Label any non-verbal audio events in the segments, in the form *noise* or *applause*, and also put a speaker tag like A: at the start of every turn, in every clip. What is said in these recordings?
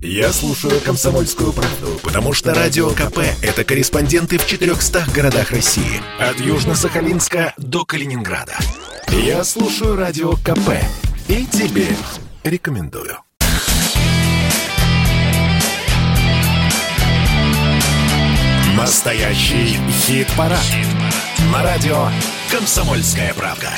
A: Я слушаю «Комсомольскую правду», потому что «Радио КП» — это корреспонденты в 400 городах России. От Южно-Сахалинска до Калининграда. Я слушаю «Радио КП» и тебе рекомендую. Настоящий хит-парад. Хит На радио «Комсомольская правда».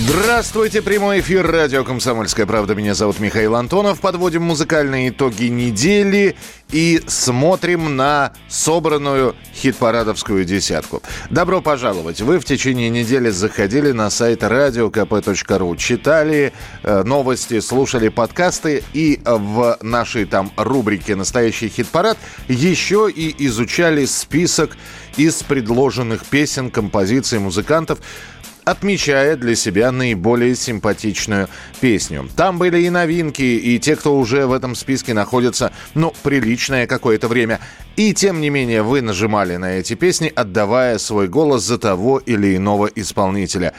B: Здравствуйте, прямой эфир радио «Комсомольская правда». Меня зовут Михаил Антонов. Подводим музыкальные итоги недели и смотрим на собранную хит-парадовскую десятку. Добро пожаловать! Вы в течение недели заходили на сайт radiokp.ru, читали э, новости, слушали подкасты и в нашей там рубрике «Настоящий хит-парад» еще и изучали список из предложенных песен, композиций, музыкантов, отмечая для себя наиболее симпатичную песню. Там были и новинки, и те, кто уже в этом списке находится, ну, приличное какое-то время. И тем не менее вы нажимали на эти песни, отдавая свой голос за того или иного исполнителя.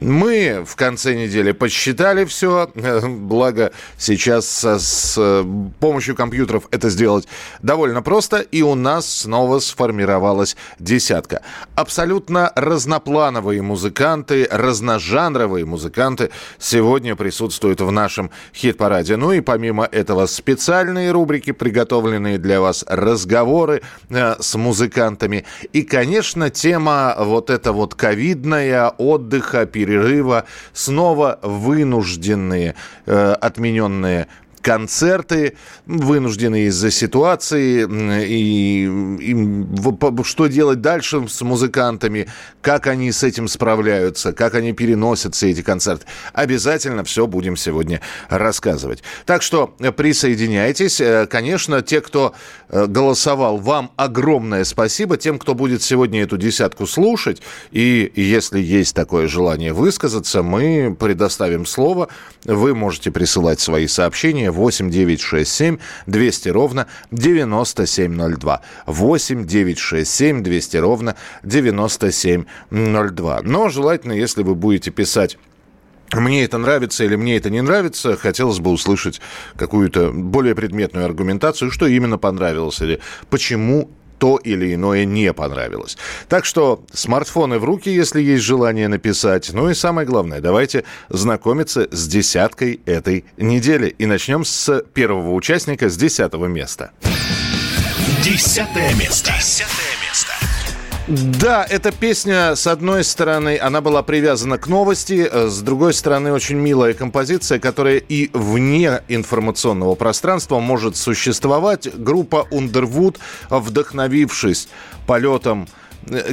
B: Мы в конце недели подсчитали все, *laughs* благо сейчас с, с помощью компьютеров это сделать довольно просто, и у нас снова сформировалась десятка. Абсолютно разноплановые музыканты, разножанровые музыканты сегодня присутствуют в нашем хит-параде. Ну и помимо этого специальные рубрики, приготовленные для вас разговоры э, с музыкантами. И, конечно, тема вот эта вот ковидная, отдыха, перерыва, снова вынужденные, э, отмененные концерты, вынуждены из-за ситуации, и, и что делать дальше с музыкантами, как они с этим справляются, как они переносят все эти концерты. Обязательно все будем сегодня рассказывать. Так что присоединяйтесь. Э, конечно, те, кто э, голосовал, вам огромное спасибо. Тем, кто будет сегодня эту десятку слушать, и если есть такое желание высказаться, мы предоставим слово. Вы можете присылать свои сообщения 8 9 6 7 200 ровно 9702. 8 9 6 7 200 ровно 9702. Но желательно, если вы будете писать мне это нравится или мне это не нравится, хотелось бы услышать какую-то более предметную аргументацию, что именно понравилось или почему то или иное не понравилось. Так что смартфоны в руки, если есть желание написать. Ну и самое главное, давайте знакомиться с десяткой этой недели. И начнем с первого участника, с десятого места.
A: Десятое место. Десятое.
B: Да, эта песня, с одной стороны, она была привязана к новости, э, с другой стороны, очень милая композиция, которая и вне информационного пространства может существовать. Группа Underwood, вдохновившись полетом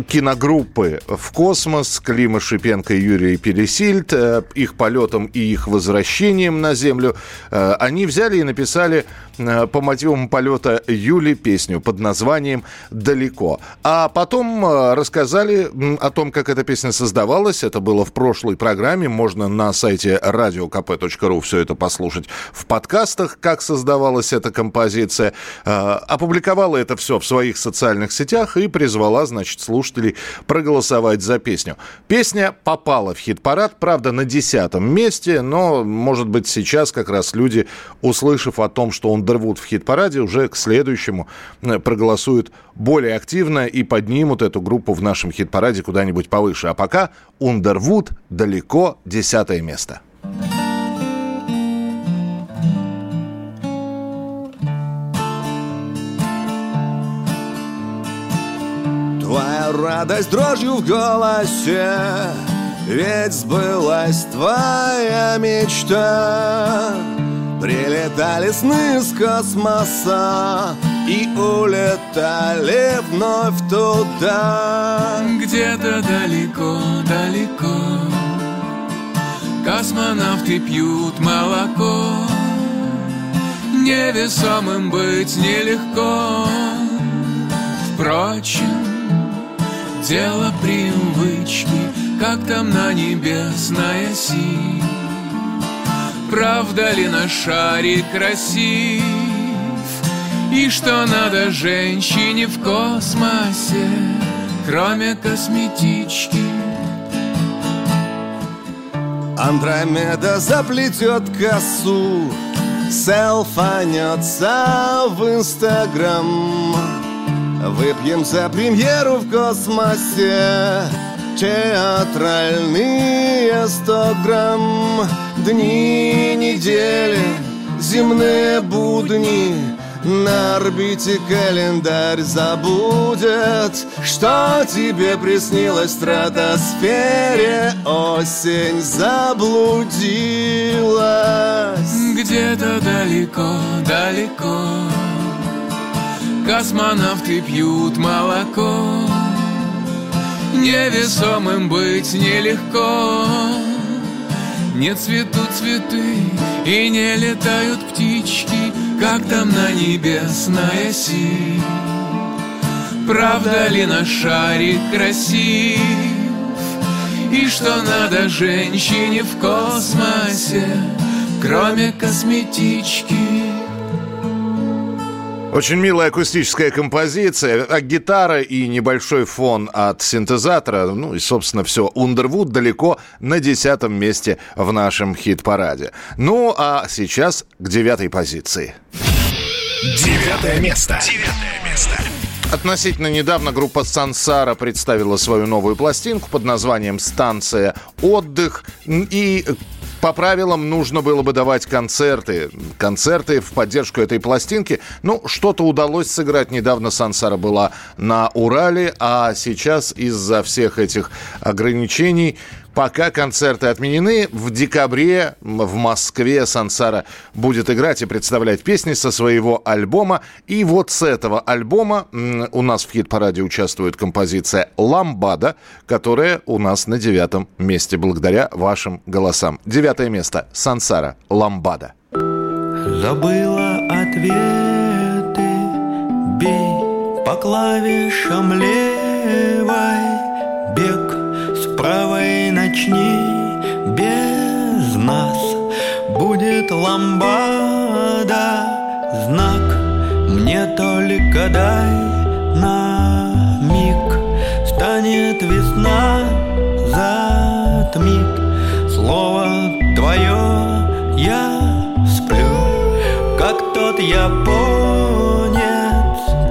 B: киногруппы в космос, Клима Шипенко и Юрий Пересильд, э, их полетом и их возвращением на Землю, э, они взяли и написали по мотивам полета Юли песню под названием «Далеко». А потом рассказали о том, как эта песня создавалась. Это было в прошлой программе. Можно на сайте radiokp.ru все это послушать в подкастах, как создавалась эта композиция. Опубликовала это все в своих социальных сетях и призвала, значит, слушателей проголосовать за песню. Песня попала в хит-парад, правда, на десятом месте, но, может быть, сейчас как раз люди, услышав о том, что он дорвут в хит-параде, уже к следующему э, проголосуют более активно и поднимут эту группу в нашем хит-параде куда-нибудь повыше. А пока Underwood далеко десятое место.
C: Твоя радость дрожью в голосе Ведь сбылась твоя мечта. Прилетали сны с космоса И улетали вновь туда.
D: Где-то далеко-далеко Космонавты пьют молоко. Невесомым быть нелегко. Впрочем, Дело привычки, как там на небесной оси Правда ли на шаре красив? И что надо женщине в космосе Кроме косметички?
C: Андромеда заплетет косу Селфанется в Инстаграм Выпьем за премьеру в космосе. Театральные сто грамм. Дни недели, земные будни. На орбите календарь забудет. Что тебе приснилось в стратосфере? Осень заблудилась.
D: Где-то далеко, далеко Космонавты пьют молоко. Невесомым быть нелегко. Не цветут цветы и не летают птички как там на небесной оси Правда ли наш шарик красив? И что надо женщине в космосе Кроме косметички
B: очень милая акустическая композиция, а гитара и небольшой фон от синтезатора, ну и, собственно, все. Ундервуд далеко на десятом месте в нашем хит-параде. Ну, а сейчас к девятой позиции.
A: Девятое место. Девятое место.
B: Относительно недавно группа Сансара представила свою новую пластинку под названием «Станция отдых». И по правилам нужно было бы давать концерты. Концерты в поддержку этой пластинки. Ну, что-то удалось сыграть. Недавно Сансара была на Урале, а сейчас из-за всех этих ограничений Пока концерты отменены, в декабре в Москве Сансара будет играть и представлять песни со своего альбома. И вот с этого альбома у нас в хит-параде участвует композиция «Ламбада», которая у нас на девятом месте благодаря вашим голосам. Девятое место. Сансара. «Ламбада».
E: Забыла ответы, бей по клавишам левой, бег правой начни без нас Будет ламбада, знак Мне только дай на миг. Станет весна, затмит Слово твое я сплю. Как тот японец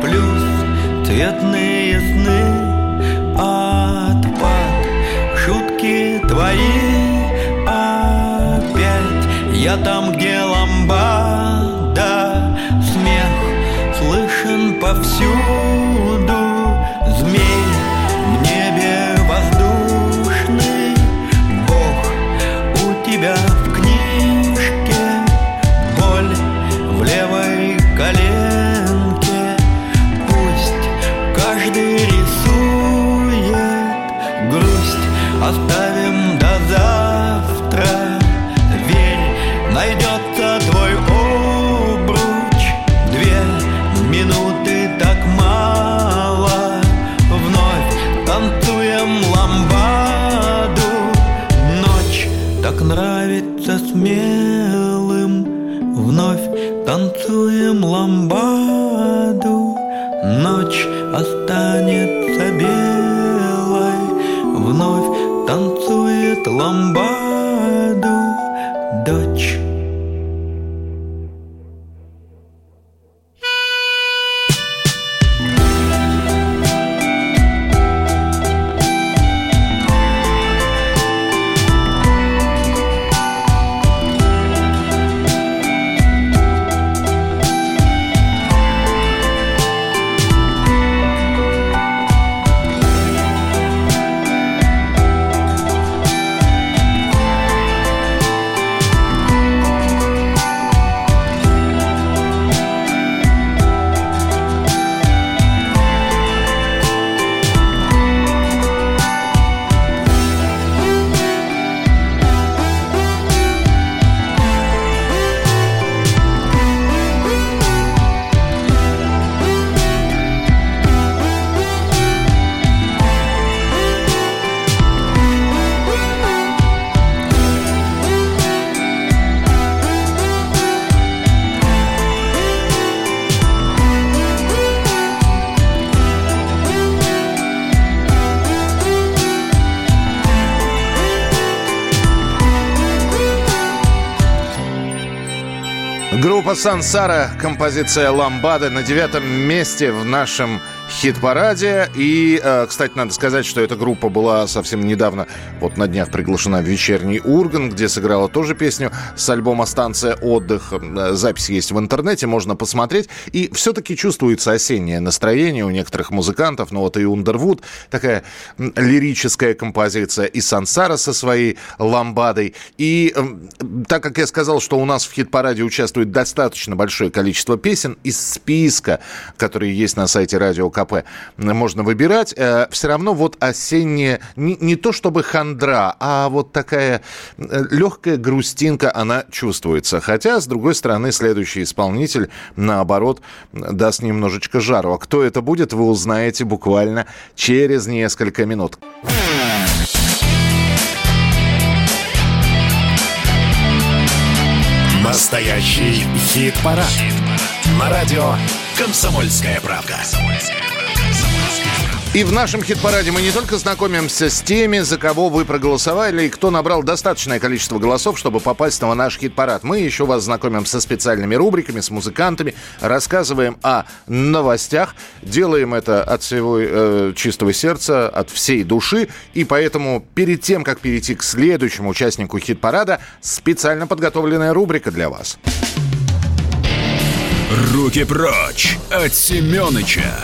E: Плюс цветные твои. Опять Я там, где
B: «Сансара», композиция «Ламбада» на девятом месте в нашем хит-параде. И, э, кстати, надо сказать, что эта группа была совсем недавно, вот на днях приглашена в вечерний Урган, где сыграла тоже песню с альбома «Станция отдых». Э, запись есть в интернете, можно посмотреть. И все-таки чувствуется осеннее настроение у некоторых музыкантов. Ну вот и Ундервуд, такая лирическая композиция, и Сансара со своей ламбадой. И так как я сказал, что у нас в хит-параде участвует достаточно большое количество песен из списка, которые есть на сайте радио КП можно выбирать. Э, Все равно вот осенняя, не, не то чтобы хандра, а вот такая э, легкая грустинка, она чувствуется. Хотя, с другой стороны, следующий исполнитель, наоборот, даст немножечко жару. А кто это будет, вы узнаете буквально через несколько минут.
A: Настоящий хит-парад. Хит На радио «Комсомольская правка».
B: И в нашем хит-параде мы не только знакомимся с теми, за кого вы проголосовали и кто набрал достаточное количество голосов, чтобы попасть на наш хит-парад. Мы еще вас знакомим со специальными рубриками, с музыкантами, рассказываем о новостях, делаем это от всего э, чистого сердца, от всей души. И поэтому перед тем, как перейти к следующему участнику хит-парада, специально подготовленная рубрика для вас.
A: Руки прочь от Семёныча.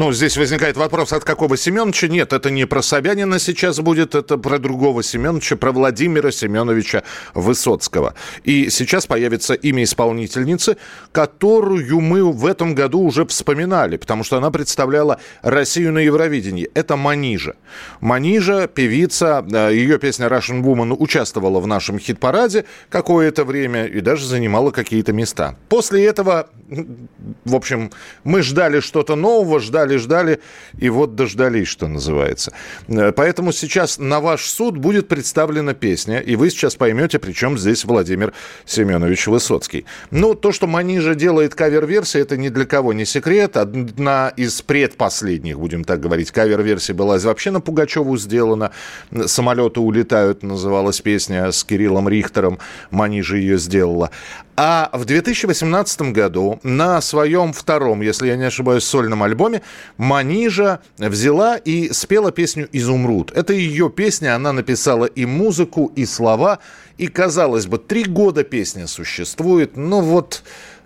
B: Ну, здесь возникает вопрос, от какого Семеновича? Нет, это не про Собянина сейчас будет, это про другого Семеновича, про Владимира Семеновича Высоцкого. И сейчас появится имя исполнительницы, которую мы в этом году уже вспоминали, потому что она представляла Россию на Евровидении. Это Манижа. Манижа, певица, э, ее песня Russian Woman участвовала в нашем хит-параде какое-то время и даже занимала какие-то места. После этого, в общем, мы ждали что-то нового, ждали ждали, ждали, и вот дождались, что называется. Э, поэтому сейчас на ваш суд будет представлена песня, и вы сейчас поймете, при чем здесь Владимир Семенович Высоцкий. Ну, то, что Манижа делает кавер-версии, это ни для кого не секрет. Одна из предпоследних, будем так говорить, кавер-версий была вообще на Пугачеву сделана. «Самолеты улетают» называлась песня с Кириллом Рихтером. Манижа ее сделала. А в 2018 году на своем втором, если я не ошибаюсь, сольном альбоме Манижа взяла и спела песню «Изумруд». Это ее песня, она написала и музыку, и слова. И, казалось бы, три года песня существует, но вот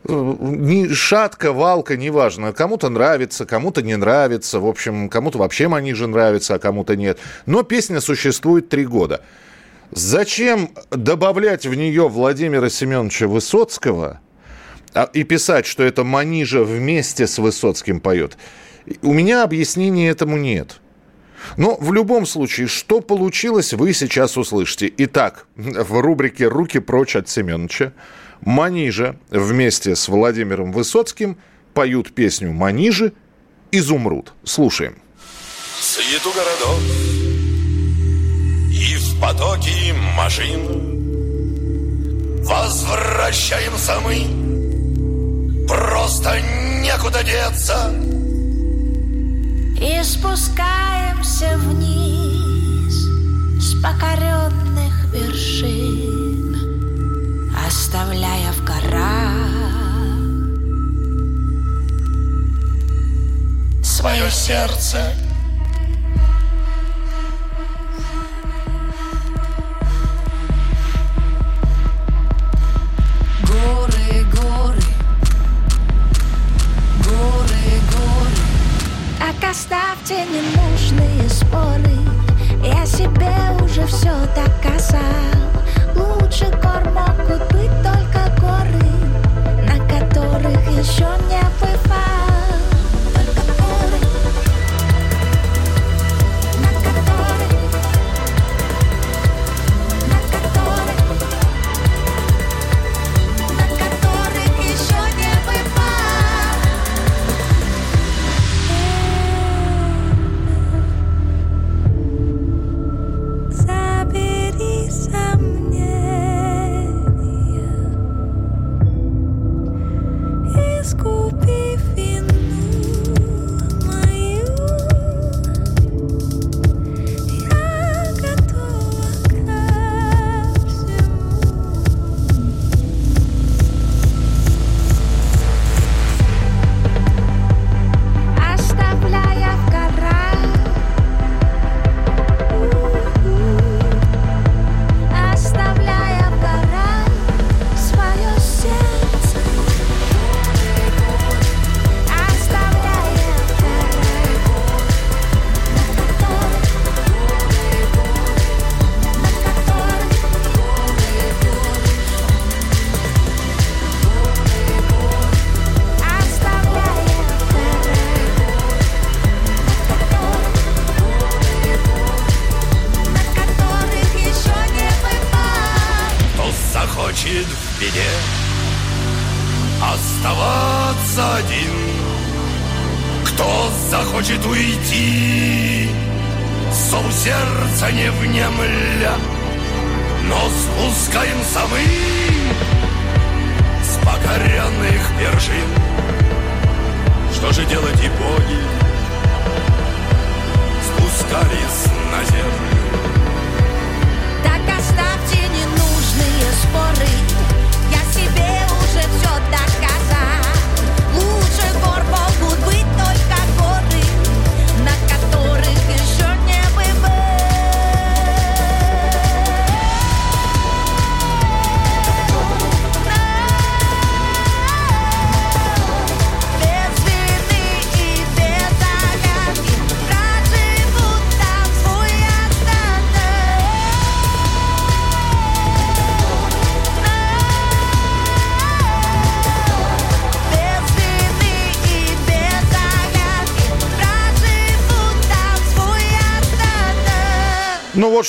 B: э, ни шатка, валка, неважно. Кому-то нравится, кому-то не нравится. В общем, кому-то вообще Манижа нравится, а кому-то нет. Но песня существует три года. Зачем добавлять в нее Владимира Семеновича Высоцкого а, и писать, что это Манижа вместе с Высоцким поет? У меня объяснения этому нет. Но в любом случае, что получилось, вы сейчас услышите. Итак, в рубрике «Руки прочь от Семеновича» Манижа вместе с Владимиром Высоцким поют песню «Манижи» «Изумруд». Слушаем.
F: Суету городов и в потоке машин. Возвращаемся мы. Просто некуда деться.
G: И спускаемся вниз С покоренных вершин Оставляя в горах
F: Свое сердце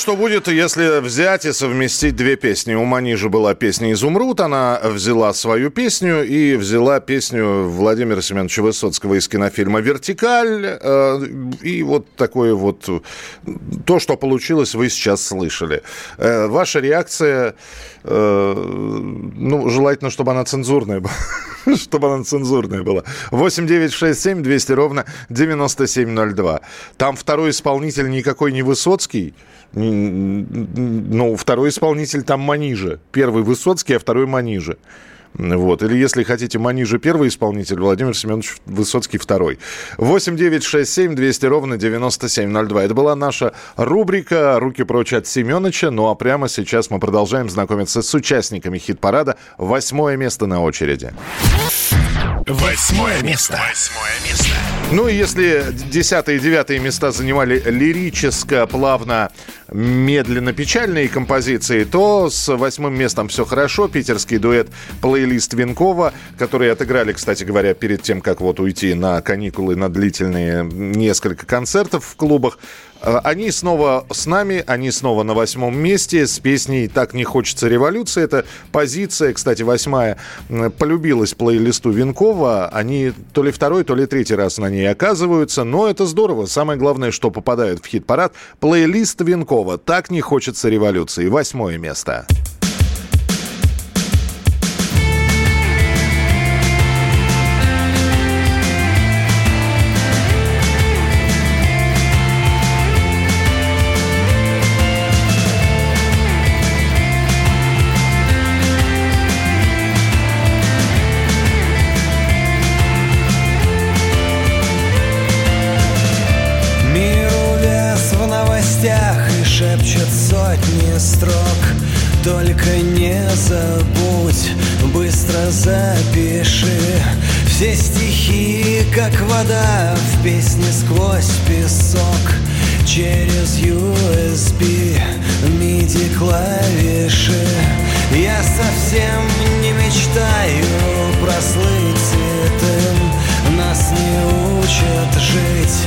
H: что
B: будет, если взять и совместить две песни. У Манижи была песня «Изумруд», она взяла свою песню и взяла песню Владимира Семеновича Высоцкого из кинофильма «Вертикаль». Э, И вот такое вот... То, что получилось, вы сейчас слышали. Э, Ваша реакция... э, Ну, желательно, чтобы она цензурная была. *laughs* Чтобы она цензурная была. 8 9 6 7 200 ровно 9702. Там второй исполнитель никакой не Высоцкий. Ну, второй исполнитель там Манижа. Первый Высоцкий, а второй Манижа. Вот. Или, если хотите, Манижа первый исполнитель, Владимир Семенович Высоцкий второй. 8 9 6 7 200 ровно 9702. Это была наша рубрика «Руки прочь от Семеновича». Ну а прямо сейчас мы продолжаем знакомиться с участниками хит-парада. Восьмое место на очереди.
A: Восьмое место. Восьмое место.
B: Ну и если десятые и девятые места занимали лирическо, плавно, медленно печальные композиции, то с восьмым местом все хорошо. Питерский дуэт плейлист Винкова, которые отыграли, кстати говоря, перед тем, как вот уйти на каникулы, на длительные несколько концертов в клубах. Э, Они снова с нами, они снова на восьмом месте с песней «Так не хочется революции». Это позиция, кстати, восьмая, полюбилась плейлисту Винкова. Они то ли второй, то ли третий раз на ней оказываются, но это здорово. Самое главное, что попадают в хит-парад. Плейлист Винкова «Так не хочется революции». Восьмое место.
I: Миру Только не забудь, быстро запиши Все стихи, как вода в песне сквозь песок. Через USB, MIDI клавиши. Я совсем не мечтаю прослыть святым Нас не учат жить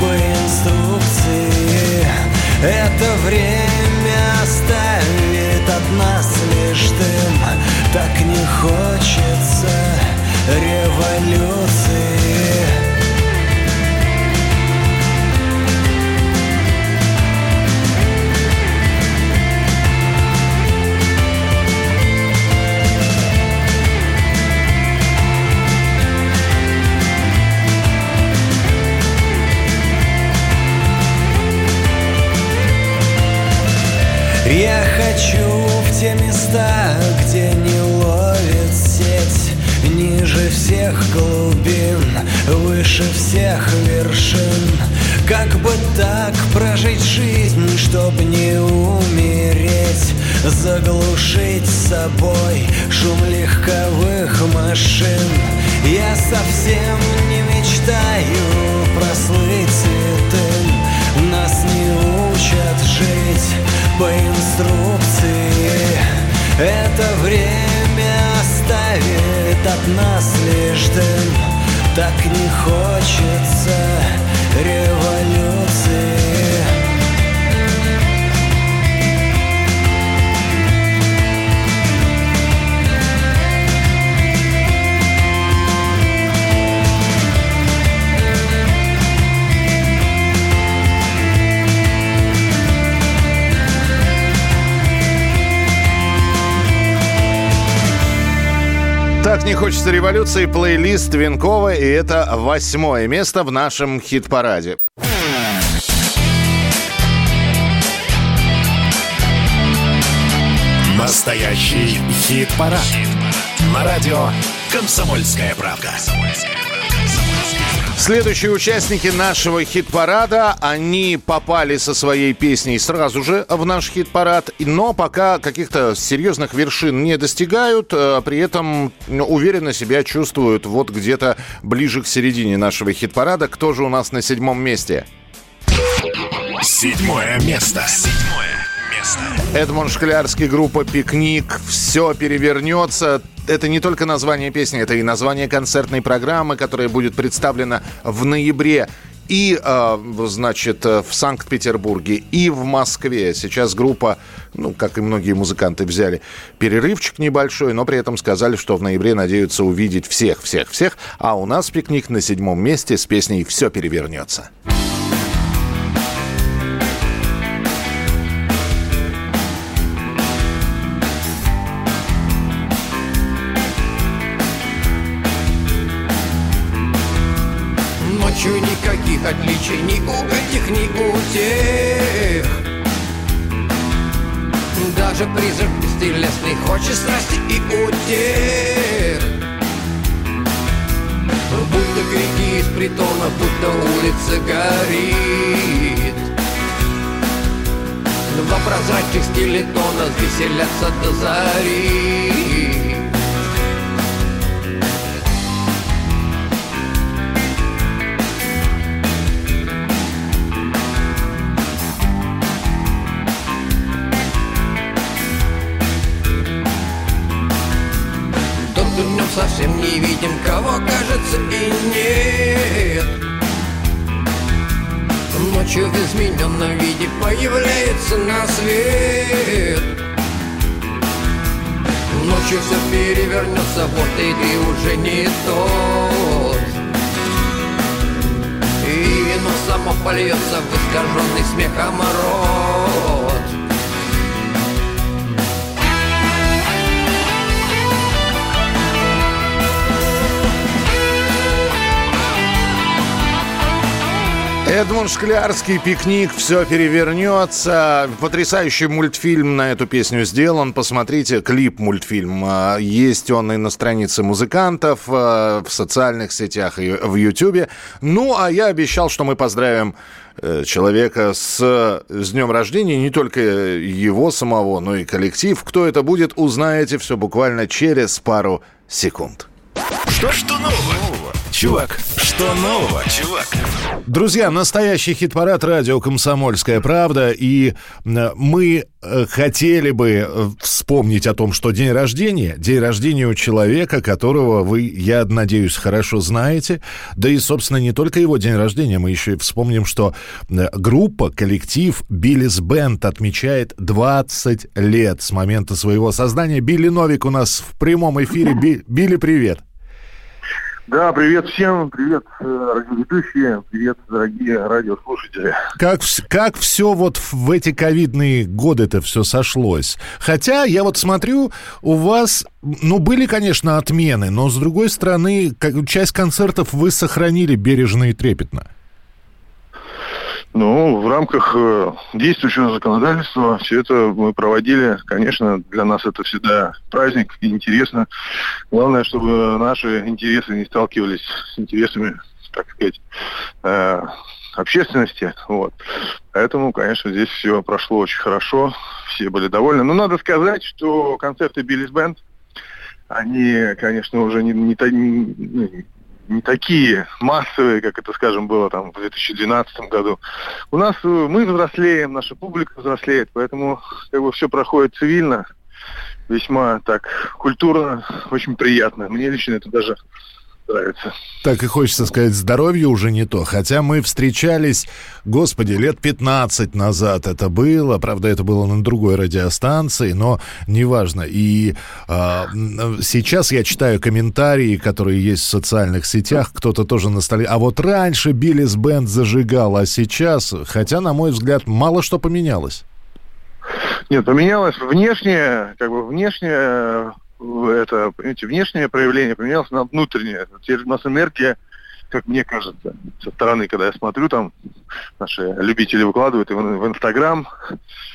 I: по инструкции. Это время хочется революции выше всех вершин. Как бы так прожить жизнь, чтоб не умереть? Заглушить собой шум легковых машин. Я совсем не мечтаю прослыть святым Нас не учат жить по инструкции. Это время оставит от нас лишь дым Так не хочется революции
B: Так не хочется революции. Плейлист Винкова, и это восьмое место в нашем хит-параде.
A: Настоящий хит-парад. На радио «Комсомольская правда».
B: Следующие участники нашего хит-парада, они попали со своей песней сразу же в наш хит-парад, но пока каких-то серьезных вершин не достигают, а при этом уверенно себя чувствуют вот где-то ближе к середине нашего хит-парада. Кто же у нас на седьмом месте?
A: Седьмое место. Седьмое место.
B: Эдмон Шклярский, группа «Пикник». Все перевернется. Это не только название песни, это и название концертной программы, которая будет представлена в ноябре. И, э, значит, э, в Санкт-Петербурге, и в Москве. Сейчас группа, ну, как и многие музыканты, взяли перерывчик небольшой, но при этом сказали, что в ноябре надеются увидеть всех, всех, всех. А у нас пикник на седьмом месте с песней «Все перевернется».
J: Ночью никаких отличий ни у этих, ни у тех. Даже призрак бестелесный хочет страсти и утех. Будто крики из притона, будто улица горит. Два прозрачных скелетона веселятся до зари видим, кого кажется и нет. Ночью в измененном виде появляется на свет. Ночью все перевернется, вот и ты уже не тот. И вино само польется в искаженный смехом рот
B: Эдмунд Шклярский, пикник, все перевернется. Потрясающий мультфильм на эту песню сделан. Посмотрите клип мультфильм. А, Есть он и на странице музыкантов, а, в социальных сетях и в Ютьюбе. Ну, а я обещал, что мы поздравим э, человека с, с днем рождения, не только его самого, но и коллектив. Кто это будет, узнаете все буквально через пару секунд.
A: Что, что нового? Чувак, что нового, чувак?
B: Друзья, настоящий хит-парад радио «Комсомольская правда». И э, мы э, хотели бы э, вспомнить о том, что день рождения, день рождения у человека, которого вы, я надеюсь, хорошо знаете. Да и, собственно, не только его день рождения. Мы еще и вспомним, что группа, коллектив Биллис Бенд отмечает 20 лет с момента своего создания. Билли Новик у нас в прямом эфире. Би- Билли, привет.
K: Да, привет всем, привет э, радиоведущие, привет, дорогие радиослушатели.
B: Как, как все вот в эти ковидные годы это все сошлось? Хотя я вот смотрю, у вас, ну, были, конечно, отмены, но, с другой стороны, как, часть концертов вы сохранили бережно и трепетно.
K: Ну, в рамках э, действующего законодательства все это мы проводили. Конечно, для нас это всегда праздник и интересно. Главное, чтобы наши интересы не сталкивались с интересами, так сказать, э, общественности. Вот. Поэтому, конечно, здесь все прошло очень хорошо, все были довольны. Но надо сказать, что концерты Биллис Бенд, они, конечно, уже не, не, не- ну, не такие массовые, как это, скажем, было там в 2012 году. У нас э, мы взрослеем, наша публика взрослеет, поэтому как бы все проходит цивильно, весьма так культурно, очень приятно. Мне лично это даже нравится.
B: Так и хочется сказать, здоровье уже не то. Хотя мы встречались, господи, лет 15 назад это было. Правда, это было на другой радиостанции, но неважно. И м, сейчас я читаю комментарии, которые есть в социальных сетях. Кто-то тоже на столе. А вот раньше Биллис Бенд зажигал, а сейчас, хотя, на мой взгляд, мало что поменялось.
K: Нет, поменялось внешне, как бы внешне э, в- это, понимаете, внешнее проявление поменялось на внутреннее. Теперь у нас энергия, как мне кажется, со стороны, когда я смотрю, там наши любители выкладывают и в, в Инстаграм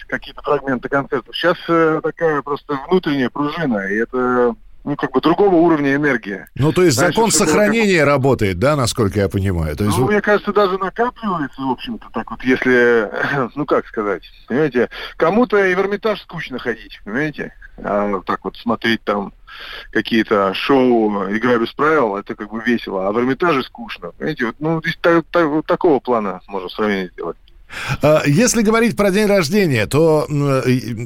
K: какие-то фрагменты концертов. Сейчас э, такая просто внутренняя пружина, и это ну, как бы другого уровня энергии.
B: Ну, то есть
K: Раньше
B: закон сохранения работает, да, насколько я понимаю? То есть
K: Ну, мне кажется, даже накапливается, в общем-то, так вот, если, *clears throat* ну, как сказать, понимаете, кому-то и в Эрмитаж скучно ходить, понимаете, а так вот смотреть там какие-то шоу «Игра без правил», это как бы весело, а в Эрмитаже скучно, понимаете, вот, ну, здесь та- та- вот такого плана можно сравнение сделать.
B: А, Если говорить про день рождения, то,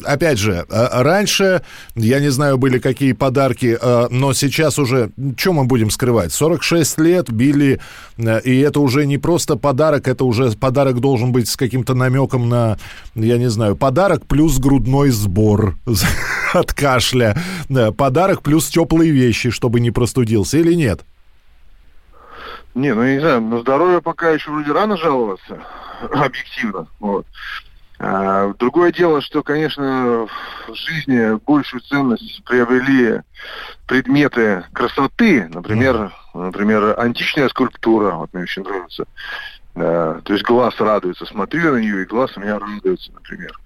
B: опять же, а, раньше, я не знаю, были какие подарки, а, но сейчас уже, что мы будем скрывать, 46 лет били, и это уже не просто подарок, это уже подарок должен быть с каким-то намеком на, я не знаю, подарок плюс грудной сбор *laughs* от кашля, Да, подарок плюс теплые вещи, чтобы не простудился, или нет?
K: Не, ну, я не знаю, на здоровье пока еще вроде рано жаловаться, *laughs* объективно, вот. А, другое дело, что, конечно, в жизни большую ценность приобрели предметы красоты, например, например, античная скульптура, вот мне очень нравится. Да, то есть глаз радуется, смотрю на нее, и глаз у меня радуется, например.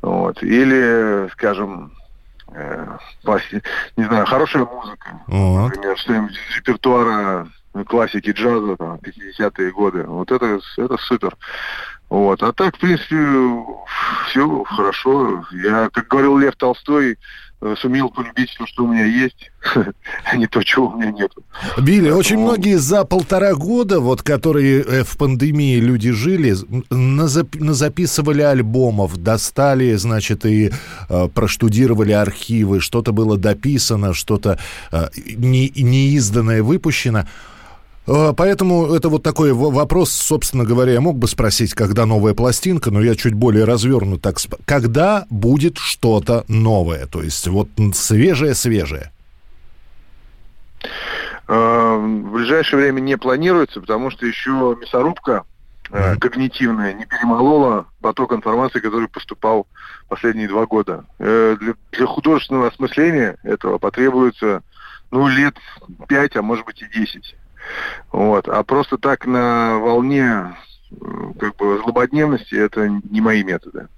K: Вот. Или, скажем, э, не знаю, хорошая музыка.
B: Вот.
K: Например, что-нибудь из репертуара классики джаза, там, 50-е годы. Вот это, это супер. Вот. А так, в принципе, все хорошо. Я, как говорил Лев Толстой, э, сумел полюбить все, что у меня есть, *laughs* а не то, чего у меня нет.
B: Билли, очень многие за полтора года, вот которые э, в пандемии люди жили, назап- назаписывали альбомов, достали, значит, и э, проштудировали архивы, что-то было дописано, что-то э, не, неизданное выпущено. Э, Поэтому это вот такой вопрос, собственно говоря, я мог бы спросить, когда новая пластинка, но я чуть более развернут так. Когда будет что-то новое? То есть вот свежее-свежее.
K: Э, В ближайшее время не планируется, потому что еще мясорубка э, когнитивная не перемолола поток информации, который поступал последние два года. Для, для художественного осмысления этого потребуется ну, лет пять, а может быть и десять. Вот. А просто так на волне э, как бы злободневности это не мои методы.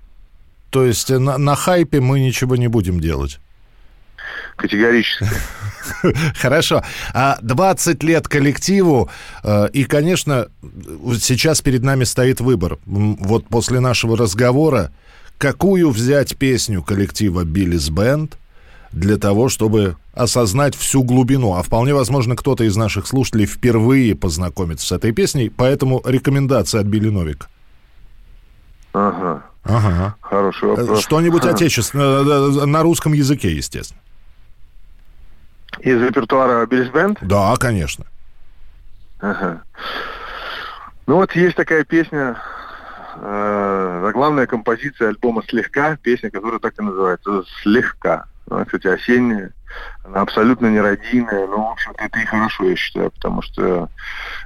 B: То есть на, на хайпе мы ничего не будем делать.
K: Категорически. *laughs*
B: Хорошо. А 20 лет коллективу, э, и, конечно, сейчас перед нами стоит выбор. Вот после нашего разговора, какую взять песню коллектива «Биллис Бенд» для того, чтобы осознать всю глубину. А вполне возможно, кто-то из наших слушателей впервые познакомится с этой песней, поэтому рекомендация от Билли Новика.
K: Ага.
B: Ага.
K: Хороший
B: Э,
K: вопрос.
B: Что-нибудь *laughs* отечественное, э, на русском языке, естественно.
K: Из репертуара Биллис Бенд?
B: Да, конечно.
K: Ага. Ну вот есть такая песня, э, заглавная композиция альбома «Слегка», песня, которая так и называется «Слегка». Она, кстати, осенняя, она абсолютно нерадийная, но, в общем-то, это и хорошо, я считаю, потому что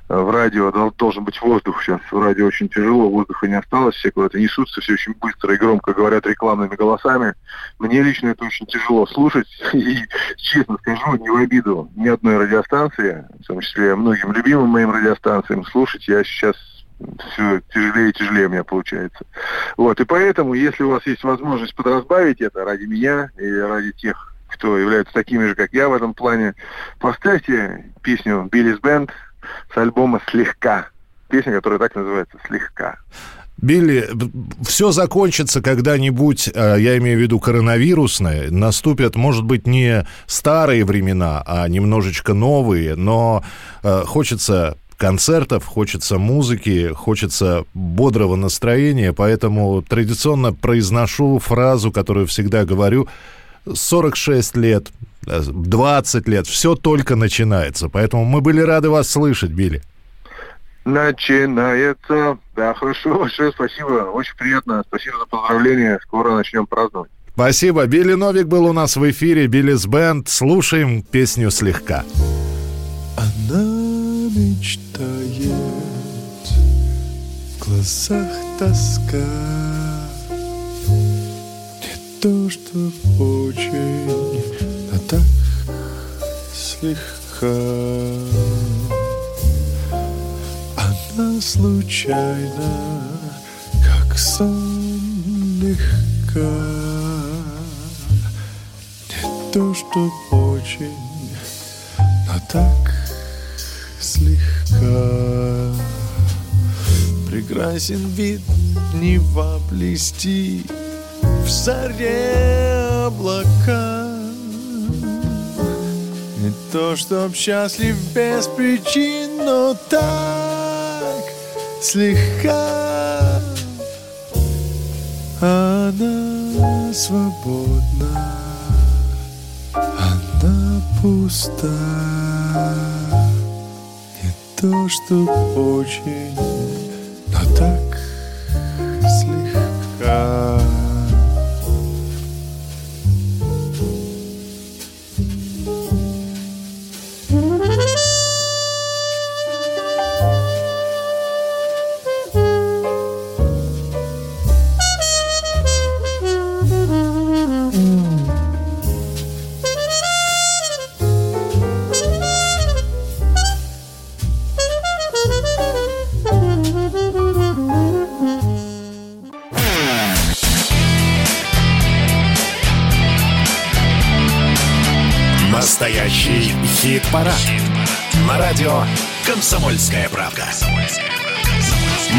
K: э, в радио дол- должен быть воздух сейчас. В радио очень тяжело, воздуха не осталось, все куда-то несутся, все очень быстро и громко говорят рекламными голосами. Мне лично это очень тяжело слушать, *laughs* и, честно скажу, не в обиду ни одной радиостанции, в том числе многим любимым моим радиостанциям, слушать я сейчас все тяжелее и тяжелее у меня получается. Вот, и поэтому, если у вас есть возможность подразбавить это ради меня и ради тех, кто являются такими же, как я в этом плане, поставьте песню «Биллис Бенд» с альбома «Слегка». Песня, которая так называется «Слегка».
B: Билли, все закончится когда-нибудь, э, я имею в виду коронавирусное, наступят, может быть, не старые времена, а немножечко новые, но э, хочется концертов, хочется музыки, хочется бодрого настроения, поэтому традиционно произношу фразу, которую всегда говорю, 46 лет, э, 20 лет, все только начинается, поэтому мы были рады вас слышать, Билли.
K: Начинается. Да, хорошо, большое спасибо. Очень приятно. Спасибо за поздравления. Скоро начнем праздновать.
B: Спасибо. Билли Новик был у нас в эфире. Биллис Бенд. Слушаем песню слегка.
C: Она мечтает, в глазах тоска. Не то, что очень, но так слегка Она случайно, как сон легка Не то, что очень, но так слегка. Прекрасен вид Нева блести в заре облака. Не то, чтоб счастлив без причин, но так слегка. Она свободна, она пуста то, чтоб очень, но так слегка
A: Хит-парад. На радио «Комсомольская правда».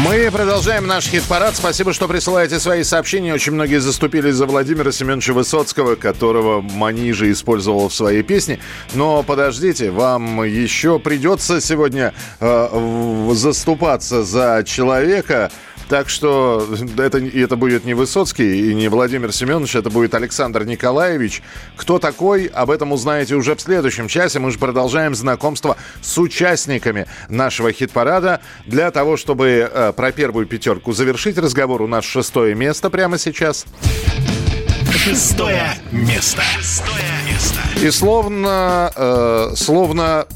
B: Мы продолжаем наш хит-парад. Спасибо, что присылаете свои сообщения. Очень многие заступились за Владимира Семеновича Высоцкого, которого Манижа использовал в своей песне. Но подождите, вам еще придется сегодня э, заступаться за человека, так что это, это будет не Высоцкий и не Владимир Семенович, это будет Александр Николаевич. Кто такой, об этом узнаете уже в следующем часе. Мы же продолжаем знакомство с участниками нашего хит-парада. Для того, чтобы э, про первую пятерку завершить разговор, у нас шестое место прямо сейчас.
A: Шестое место. Шестое место.
B: И словно, э, словно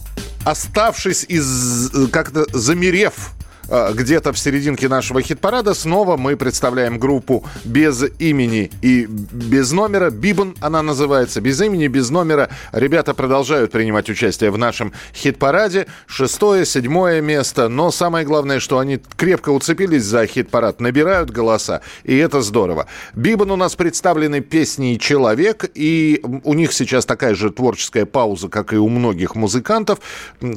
B: оставшись из, э, как-то замерев где-то в серединке нашего хит-парада, снова мы представляем группу без имени и без номера. Бибан она называется. Без имени, без номера. Ребята продолжают принимать участие в нашем хит-параде. Шестое, седьмое место. Но самое главное, что они крепко уцепились за хит-парад, набирают голоса, и это здорово. Бибан у нас представлены песней «Человек», и у них сейчас такая же творческая пауза, как и у многих музыкантов.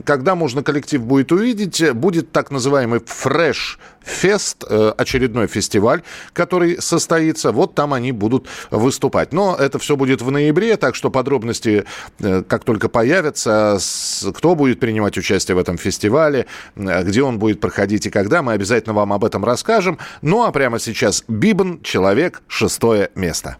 B: Когда можно коллектив будет увидеть, будет так называемый Fresh Фест, э, очередной фестиваль, который состоится. Вот там они будут выступать. Но это все будет в ноябре, так что подробности, э, как только появятся, кто будет принимать участие в этом фестивале, э, где он будет проходить и когда, мы обязательно вам об этом расскажем. Ну а прямо сейчас Бибан, Человек, шестое место.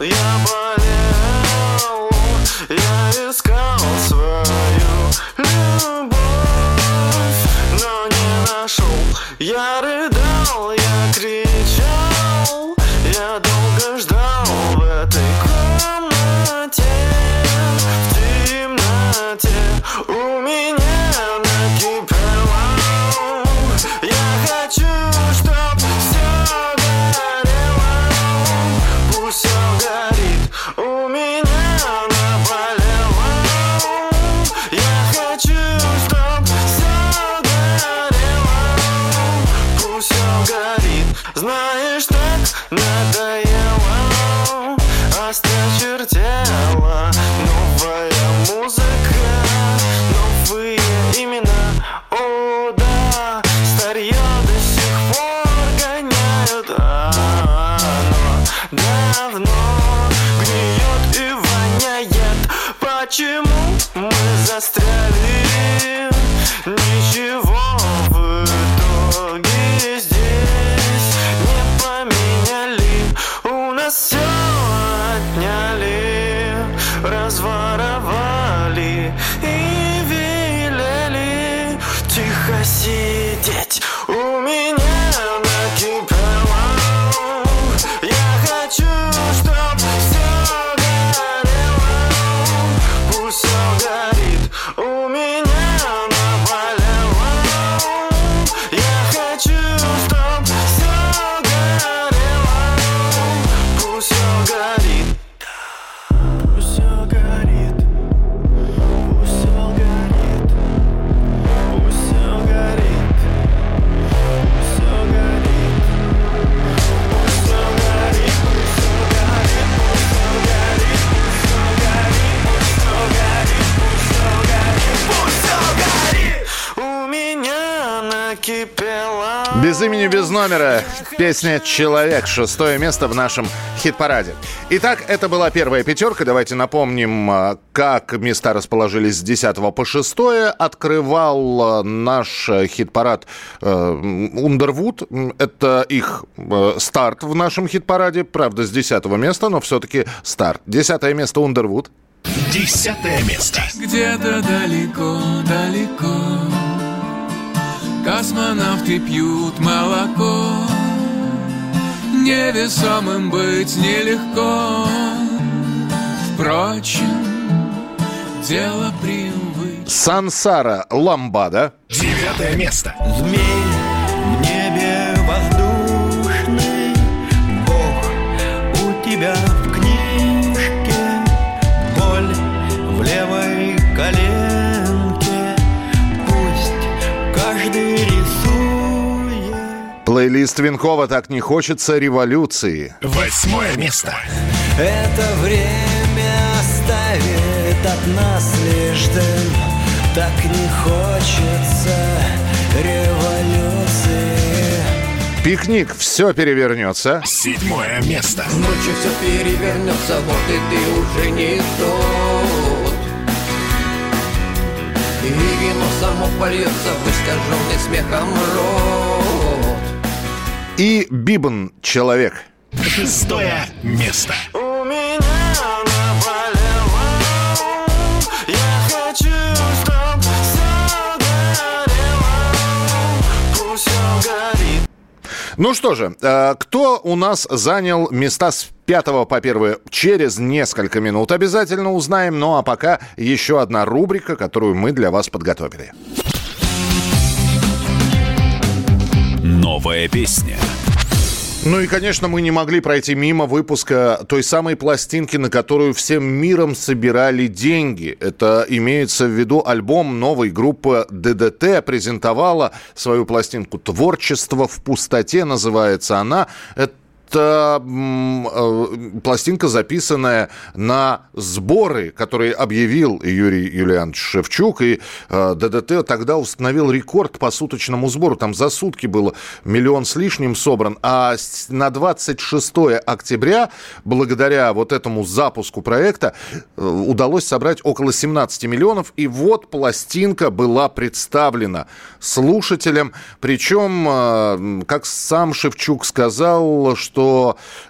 L: Я болел, я искал свою любовь, но не нашел. Я рыдал, я кричал, горит.
B: Без имени, без номера. Песня «Человек». Шестое место в нашем хит-параде. Итак, это была первая пятерка. Давайте напомним, а, как места расположились с 10 по 6. Открывал а, наш э, хит-парад Ундервуд. Это их э, старт в нашем хит-параде. Правда, с 10 места, но все-таки старт. Десятое место Ундервуд.
A: Десятое место.
D: Где-то далеко, далеко Космонавты пьют молоко Невесомым быть нелегко Впрочем, дело привычное
B: Сансара Ламбада.
A: Девятое место.
E: Змей
B: Плейлист Винкова «Так не хочется революции».
A: Восьмое место.
E: Это время оставит от нас лишь дым Так не хочется революции
B: Пикник «Все перевернется».
A: Седьмое место.
J: Ночью все перевернется, вот и ты уже не тот И вино само польется в искаженный смехом рот
B: И Бибан «Человек».
A: Шестое место.
L: У меня наболело Я хочу, чтоб все горело Пусть все горит
B: Ну что же, э, кто у нас занял места с пятого по первое через несколько минут обязательно узнаем. Ну а пока еще одна рубрика, которую мы для вас подготовили.
A: Новая песня.
B: Ну и, конечно, мы не могли пройти мимо выпуска той самой пластинки, на которую всем миром собирали деньги. Это имеется в виду альбом новой группы ДДТ презентовала свою пластинку «Творчество в пустоте» называется она. Это пластинка, записанная на сборы, которые объявил Юрий Юлианович Шевчук. И э, ДДТ тогда установил рекорд по суточному сбору. Там за сутки было миллион с лишним собран. А на 26 октября, благодаря вот этому запуску проекта, э, удалось собрать около 17 миллионов. И вот пластинка была представлена слушателям. Причем, э, как сам Шевчук сказал, что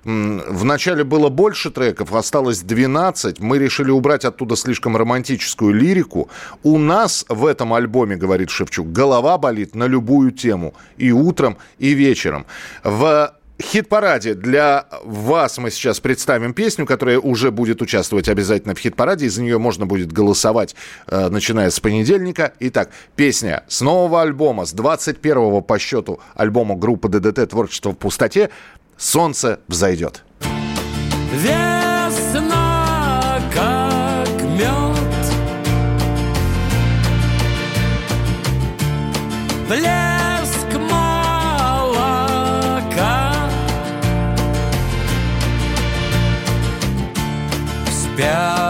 B: м, вначале было больше треков, осталось 12. Мы решили убрать оттуда слишком романтическую лирику. У нас в этом альбоме, говорит Шевчук, голова болит на любую тему. И утром, и вечером. В хит-параде для вас мы сейчас представим песню, которая уже будет участвовать обязательно в хит-параде. Из-за нее можно будет голосовать, э, начиная с понедельника. Итак, песня с нового альбома, с 21 по счету альбома группы ДДТ «Творчество в пустоте» «Солнце взойдет».
D: Весна, как мед Блеск молока Спят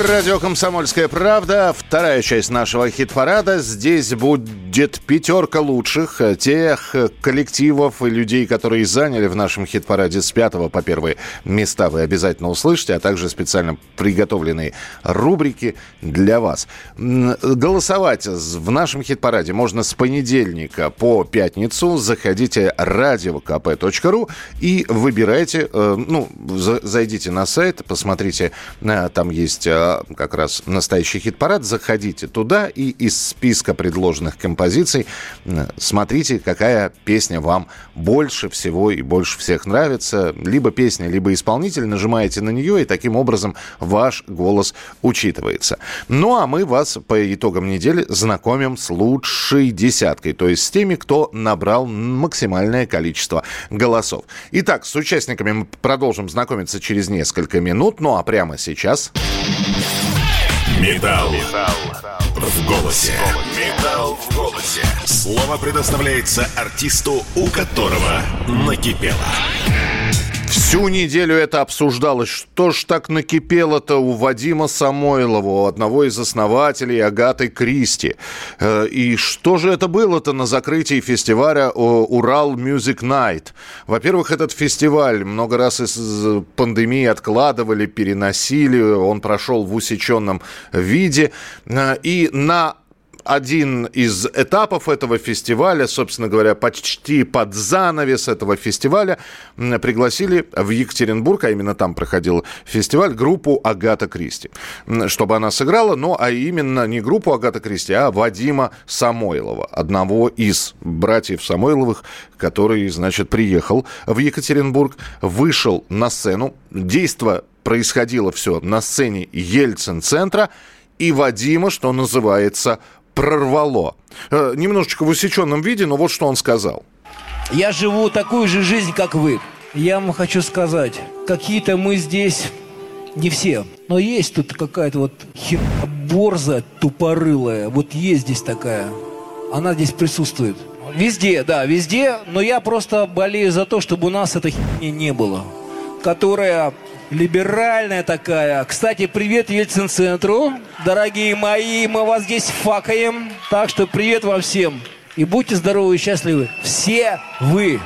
A: Радио «Комсомольская правда».
B: Вторая часть нашего хит-парада. Здесь будет пятерка лучших э, тех э, коллективов и людей, которые заняли в нашем хит-параде с пятого по первые места. Вы обязательно услышите, а также специально приготовленные рубрики для вас. Голосовать в нашем хит-параде можно с понедельника по пятницу. Заходите radiokp.ru и выбирайте, э, ну, за- зайдите на сайт, посмотрите, там есть как раз настоящий хит-парад, заходите туда и из списка предложенных композиций смотрите, какая песня вам больше всего и больше всех нравится. Либо песня, либо исполнитель, нажимаете на нее, и таким образом ваш голос учитывается. Ну, а мы вас по итогам недели знакомим с лучшей десяткой, то есть с теми, кто набрал максимальное количество голосов. Итак, с участниками мы продолжим знакомиться через несколько минут, ну а прямо сейчас...
A: Металл. В голосе. Металл в голосе. Слово предоставляется артисту, у которого накипело.
B: Всю неделю это обсуждалось. Что ж так накипело-то у Вадима Самойлова, у одного из основателей Агаты Кристи? Э, И что же это было-то на закрытии фестиваля Урал Music Night? Во-первых, этот фестиваль много раз из пандемии откладывали, переносили. Он прошел в усеченном виде. Э, И на один из этапов этого фестиваля, собственно говоря, почти под занавес этого фестиваля, пригласили в Екатеринбург, а именно там проходил фестиваль, группу Агата Кристи, чтобы она сыграла, но а именно не группу Агата Кристи, а Вадима Самойлова, одного из братьев Самойловых, который, значит, приехал в Екатеринбург, вышел на сцену, действо происходило все на сцене Ельцин-центра, и Вадима, что называется, прорвало. Э, немножечко в усеченном виде, но вот что он сказал.
M: Я живу такую же жизнь, как вы. Я вам хочу сказать, какие-то мы здесь не все, но есть тут какая-то вот борза тупорылая, вот есть здесь такая, она здесь присутствует. Везде, да, везде, но я просто болею за то, чтобы у нас этой херни не было, которая либеральная такая. Кстати, привет Ельцин-центру, дорогие мои, мы вас здесь факаем, так что привет вам всем. И будьте здоровы и счастливы. Все вы.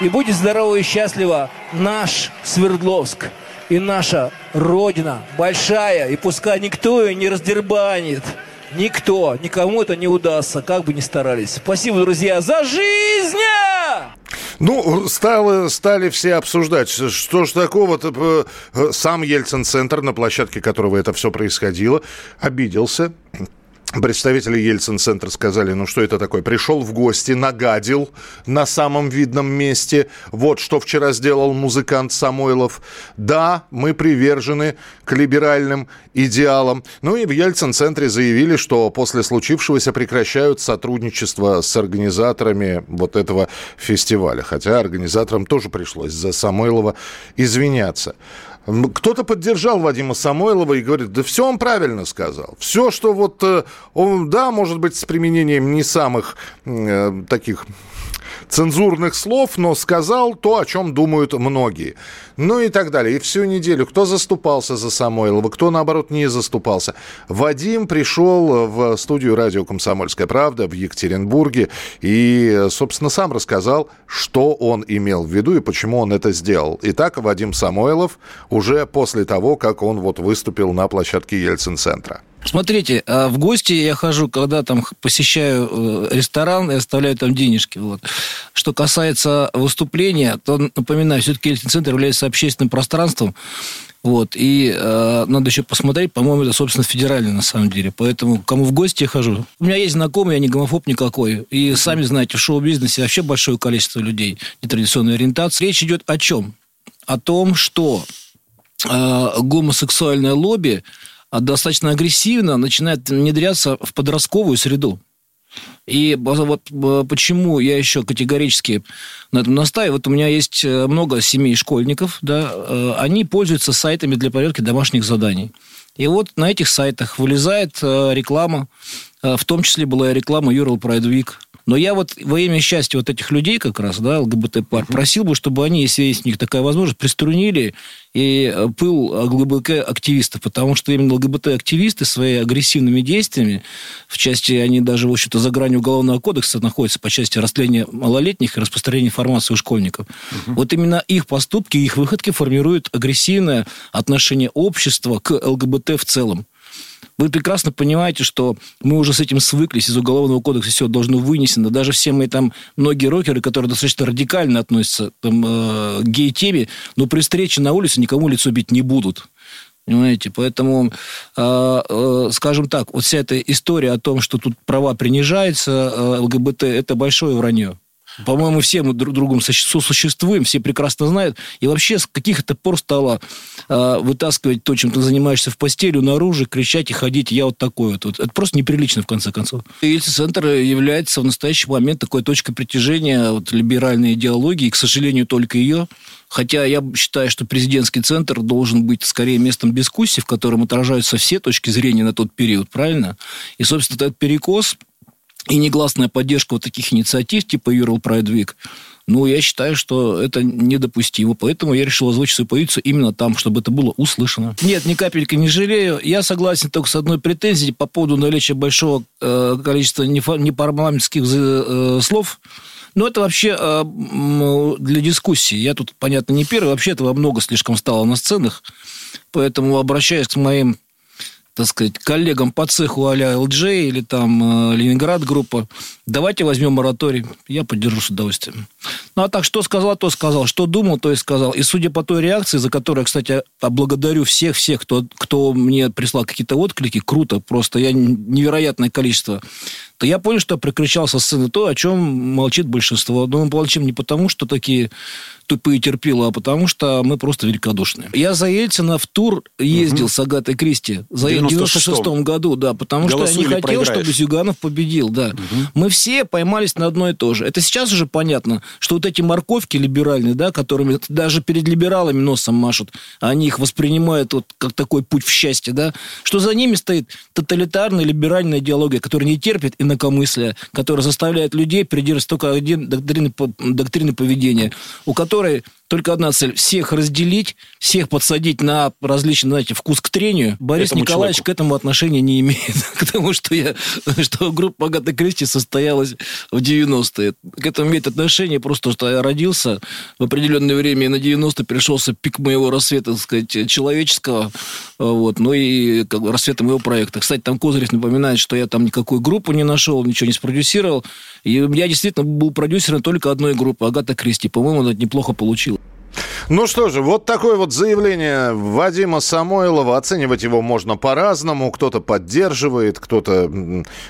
M: И будьте здоровы и счастливы наш Свердловск. И наша Родина большая. И пускай никто ее не раздербанит. Никто, никому это не удастся, как бы ни старались. Спасибо, друзья, за жизнь!
B: Ну, стало, стали все обсуждать, что ж такого-то. э, Сам Ельцин-центр, на площадке которого это все происходило, обиделся. Представители Ельцин-центра сказали, ну что это такое? Пришел в гости, нагадил на самом видном месте. Вот что вчера сделал музыкант Самойлов. Да, мы привержены к либеральным идеалам. Ну и в Ельцин-центре заявили, что после случившегося прекращают сотрудничество с организаторами вот этого фестиваля. Хотя организаторам тоже пришлось за Самойлова извиняться. Кто-то поддержал Вадима Самойлова и говорит, да все он правильно сказал. Все, что вот, э, он, да, может быть, с применением не самых э, таких цензурных слов, но сказал то, о чем думают многие. Ну и так далее. И всю неделю кто заступался за Самойлова, кто, наоборот, не заступался. Вадим пришел в студию радио «Комсомольская правда» в Екатеринбурге и, собственно, сам рассказал, что он имел в виду и почему он это сделал. Итак, Вадим Самойлов уже после того, как он вот выступил на площадке Ельцин-центра.
N: Смотрите, а в гости я хожу, когда там посещаю э, ресторан и оставляю там денежки. Вот. Что касается выступления, то напоминаю, все-таки Ельцин-центр является общественным пространством. Вот, и э, надо еще посмотреть, по-моему, это, собственно, федеральный на самом деле. Поэтому кому в гости я хожу. У меня есть знакомый, я не гомофоб никакой. И сами знаете, в шоу-бизнесе вообще большое количество людей нетрадиционной ориентации. Речь идет о чем? О том, что э, гомосексуальное лобби достаточно агрессивно начинает внедряться в подростковую среду. И вот почему я еще категорически на этом настаиваю. Вот у меня есть э, много семей школьников, да, э, они пользуются сайтами для проверки домашних заданий. И вот на этих сайтах вылезает э, реклама, в том числе была реклама Pride Week. Но я вот во имя счастья вот этих людей как раз, да, ЛГБТ-пар, просил бы, чтобы они, если есть у них такая возможность, приструнили и э, пыл ЛГБТ-активистов, потому что именно ЛГБТ-активисты своими агрессивными действиями, в части, они даже, в общем-то, за гранью Уголовного кодекса находятся по части растления малолетних и распространения информации у школьников. Вот именно их поступки, их выходки формируют агрессивное отношение общества к ЛГБТ в целом. Вы прекрасно понимаете, что мы уже с этим свыклись, из Уголовного кодекса все должно вынесено. Даже все мы там, многие рокеры, которые достаточно радикально относятся там, э, к гей-теме, но при встрече на улице никому лицо бить не будут. Понимаете? Поэтому, э, э, скажем так, вот вся эта история о том, что тут права принижаются, э, ЛГБТ, это большое вранье. По-моему, все мы друг другом сосуществуем, все прекрасно знают. И вообще с каких это пор стало э, вытаскивать то, чем ты занимаешься в постели, наружу, кричать и ходить, я вот такой вот. Вот Это просто неприлично, в конце концов. Ельцин-центр является в настоящий момент такой точкой притяжения вот, либеральной идеологии, и, к сожалению, только ее. Хотя я считаю, что президентский центр должен быть скорее местом дискуссии, в котором отражаются все точки зрения на тот период, правильно? И, собственно, этот перекос и негласная поддержка вот таких инициатив, типа Pride Week, ну, я считаю, что это недопустимо. Поэтому я решил озвучить свою позицию именно там, чтобы это было услышано. Нет, ни капельки не жалею. Я согласен только с одной претензией по поводу наличия большого э, количества непарламентских э, слов. Но это вообще э, для дискуссии. Я тут, понятно, не первый. Вообще этого много слишком стало на сценах. Поэтому обращаюсь к моим так сказать, коллегам по цеху а-ля ЛДЖ или там э, Ленинград группа, давайте возьмем мораторий. Я поддержу с удовольствием. Ну, а так, что сказал, то сказал. Что думал, то и сказал. И судя по той реакции, за которую, я, кстати, благодарю всех-всех, кто, кто мне прислал какие-то отклики, круто, просто я невероятное количество, то я понял, что прикричал со сцены то, о чем молчит большинство. Но мы молчим не потому, что такие тупые терпила, а потому что мы просто великодушные. Я за Ельцина в тур ездил
O: Мгм.
N: с Агатой Кристи за
O: В
N: 96
O: 96-м
N: году, да, потому что я не хотел,
O: проиграешь.
N: чтобы Зюганов победил, да. Мы все поймались на одно и то же. Это сейчас уже понятно, что вот эти морковки либеральные, да, которыми даже перед либералами носом машут, они их воспринимают вот как такой путь в счастье, да, что за ними стоит тоталитарная либеральная идеология, которая не терпит инакомыслия, которая заставляет людей придерживаться только один доктрины, доктрины поведения, у которой giocatore только одна цель – всех разделить, всех подсадить на различный, знаете, вкус к трению. Борис
B: Этому
N: Николаевич
B: человеку.
N: к этому отношения не имеет, *laughs* к тому, что, я, что группа Агата Кристи состоялась в 90-е. К этому имеет отношение просто, что я родился в определенное время, и на 90 пришелся пик моего рассвета, так сказать, человеческого, вот, ну и как бы рассвета моего проекта. Кстати, там Козырев напоминает, что я там никакую группу не нашел, ничего не спродюсировал, и я действительно был продюсером только одной группы, Агата Кристи. По-моему, это неплохо получилось.
B: Ну что же, вот такое вот заявление Вадима Самойлова. Оценивать его можно по-разному. Кто-то поддерживает, кто-то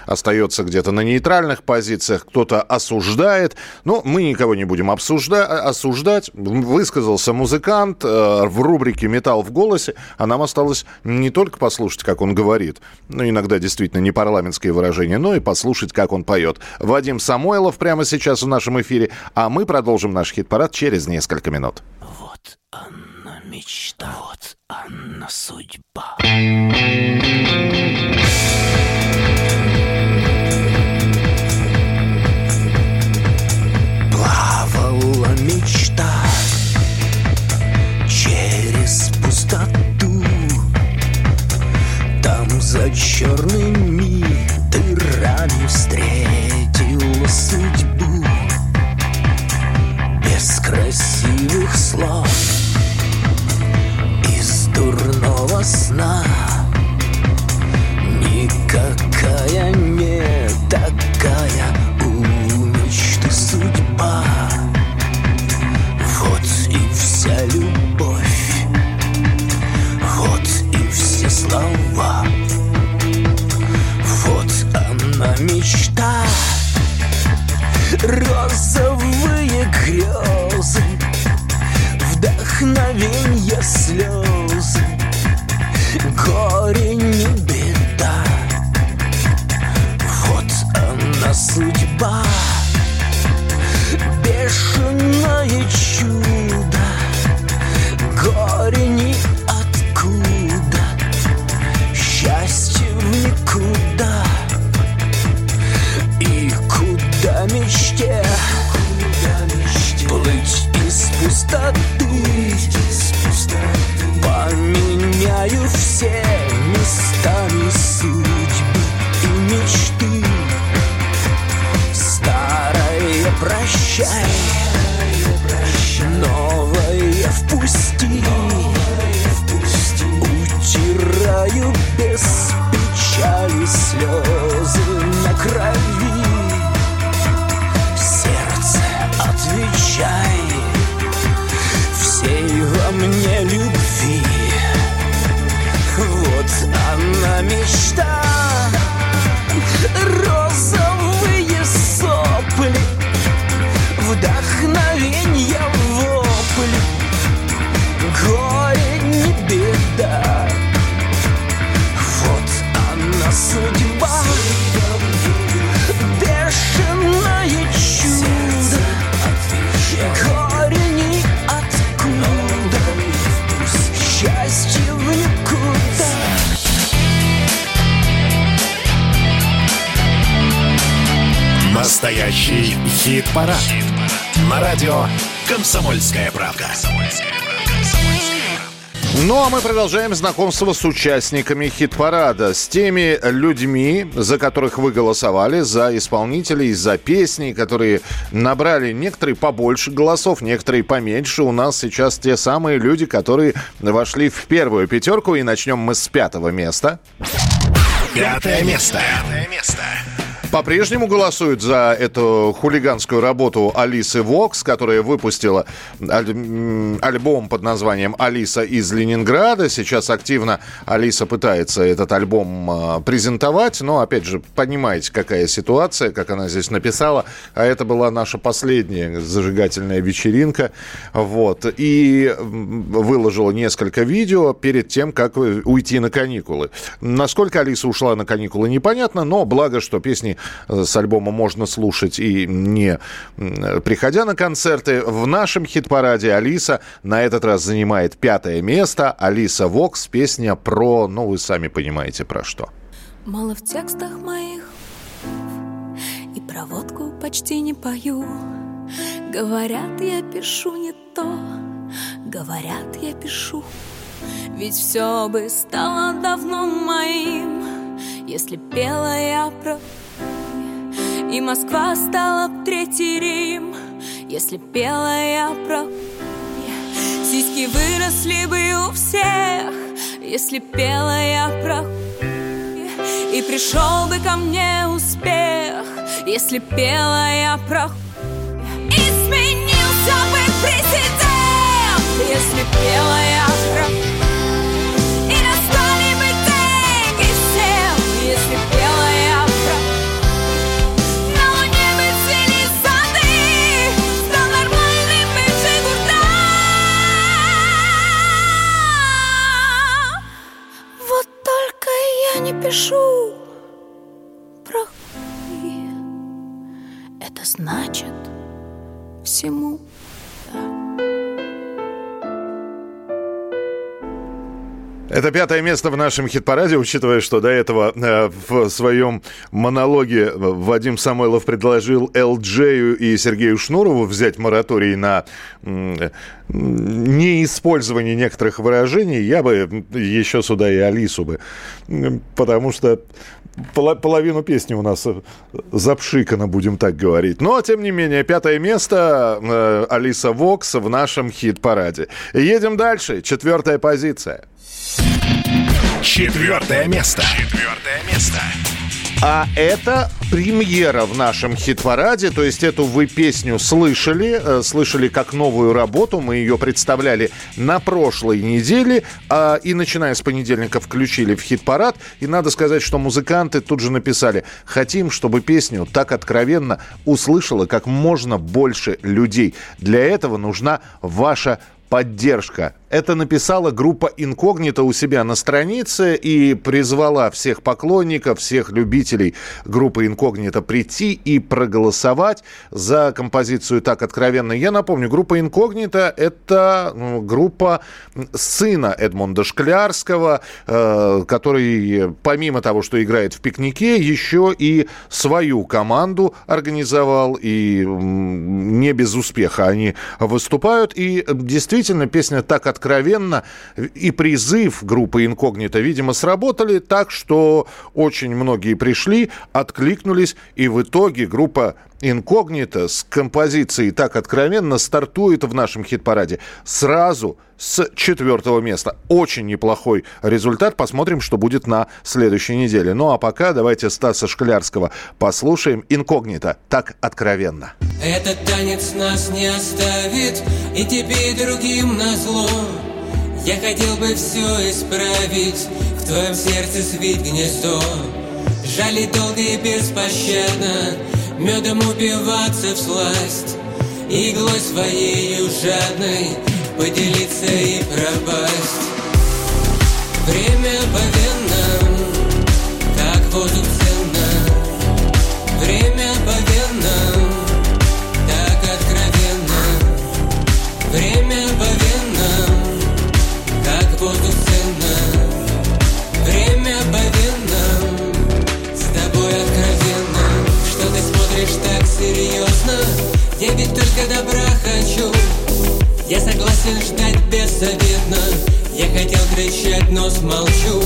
B: остается где-то на нейтральных позициях, кто-то осуждает. Но мы никого не будем обсужда- осуждать. Высказался музыкант э, в рубрике «Металл в голосе», а нам осталось не только послушать, как он говорит, ну, иногда действительно не парламентские выражения, но и послушать, как он поет. Вадим Самойлов прямо сейчас в нашем эфире, а мы продолжим наш хит-парад через несколько минут.
E: Вот она мечта, вот она судьба. Плавала мечта через пустоту. Там за черными дырами встретила судьбу. Без красивых слов Розовые грезы Вдохновенье слезы пустоты Поменяю все местами судьбы и мечты. Старое прощай Новое впусти. Утираю без печали слезы мечта. Розовые сопли Вдохновенье вопли Горе не беда
A: Настоящий хит-парад. На радио «Комсомольская правда».
B: Ну, а мы продолжаем знакомство с участниками хит-парада, с теми людьми, за которых вы голосовали, за исполнителей, за песни, которые набрали некоторые побольше голосов, некоторые поменьше. У нас сейчас те самые люди, которые вошли в первую пятерку, и начнем мы с пятого места.
A: Пятое место. Пятое место.
B: По-прежнему голосуют за эту хулиганскую работу Алисы Вокс, которая выпустила аль- альбом под названием «Алиса из Ленинграда». Сейчас активно Алиса пытается этот альбом а, презентовать, но, опять же, понимаете, какая ситуация, как она здесь написала. А это была наша последняя зажигательная вечеринка. Вот. И выложила несколько видео перед тем, как э, уйти на каникулы. Насколько Алиса ушла на каникулы, непонятно, но благо, что песни с альбома можно слушать и не приходя на концерты. В нашем хит-параде Алиса на этот раз занимает пятое место. Алиса Вокс, песня про, ну, вы сами понимаете, про что.
O: Мало в текстах моих И про почти не пою Говорят, я пишу не то говорят, я пишу. Ведь все бы стало давно моим, если пела я про и Москва стала б третий Рим, если пела я про Сиськи выросли бы у всех, если пела я про И пришел бы ко мне успех, если пела я про И сменился бы президент, если пела я про я не пишу про хуй. Это значит всему
B: Это пятое место в нашем хит-параде, учитывая, что до этого э, в своем монологе Вадим Самойлов предложил Элджею и Сергею Шнурову взять мораторий на э, неиспользование некоторых выражений, я бы еще сюда и Алису бы, потому что половину песни у нас запшикано, будем так говорить. Но, тем не менее, пятое место э, Алиса Вокс в нашем хит-параде. Едем дальше. Четвертая позиция.
A: Четвертое место. Четвертое место.
B: А это премьера в нашем хит-параде, то есть эту вы песню слышали, э, слышали как новую работу, мы ее представляли на прошлой неделе, а, и начиная с понедельника включили в хит-парад, и надо сказать, что музыканты тут же написали, хотим, чтобы песню так откровенно услышало как можно больше людей. Для этого нужна ваша поддержка. Это написала группа Инкогнито у себя на странице и призвала всех поклонников, всех любителей группы Инкогнито прийти и проголосовать за композицию «Так откровенно». Я напомню, группа Инкогнито – это ну, группа сына Эдмонда Шклярского, э, который помимо того, что играет в «Пикнике», еще и свою команду организовал, и не без успеха они выступают. И действительно, песня так откровенно, и призыв группы Инкогнито, видимо, сработали так, что очень многие пришли, откликнулись, и в итоге группа Инкогнито с композицией так откровенно стартует в нашем хит-параде. Сразу с четвертого места. Очень неплохой результат. Посмотрим, что будет на следующей неделе. Ну а пока давайте Стаса Шклярского послушаем. Инкогнито так откровенно.
P: Этот танец нас не оставит И тебе, и другим назло Я хотел бы все исправить В твоем сердце свить гнездо Жалить долго и беспощадно Медом упиваться в сласть Иглой своей жадной Поделиться и пропасть. Время по венам Как воздух ценно. Время по венам так откровенно. Время по венам, как воздух ценно. Время по венам, с тобой откровенно. Что ты смотришь так серьезно? Я ведь только добра хочу Я согласен ждать беззаветно Я хотел кричать, но смолчу.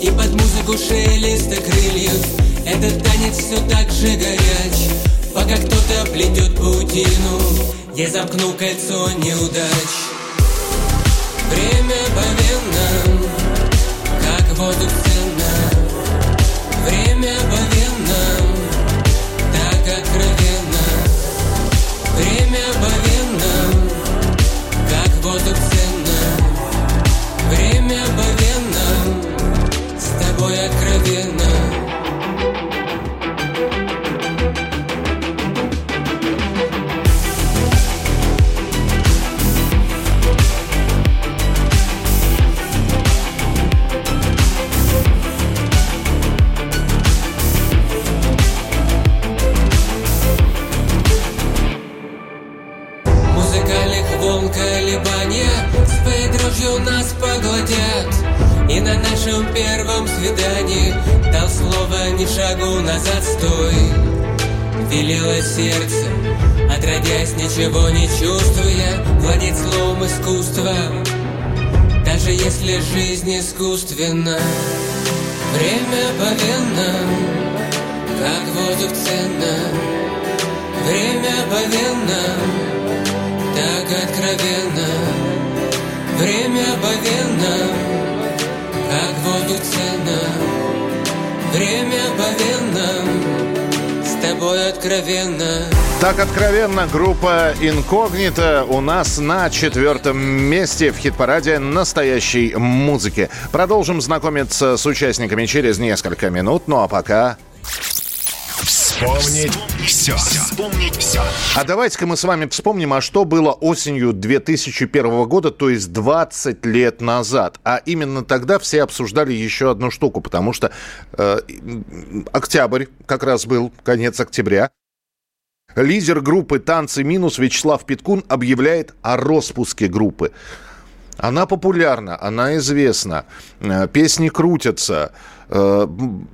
P: И под музыку шелеста крыльев. Этот танец все так же горяч. Пока кто-то плетет паутину Я замкну кольцо неудач. Время по
B: Инкогнито у нас на четвертом месте в хит-параде настоящей музыки. Продолжим знакомиться с участниками через несколько минут, ну а пока...
A: Вспомнить все. Вспомнить все.
B: А давайте-ка мы с вами вспомним, а что было осенью 2001 года, то есть 20 лет назад. А именно тогда все обсуждали еще одну штуку, потому что э, октябрь как раз был, конец октября. Лидер группы «Танцы минус» Вячеслав Питкун объявляет о распуске группы. Она популярна, она известна, э, песни крутятся. э,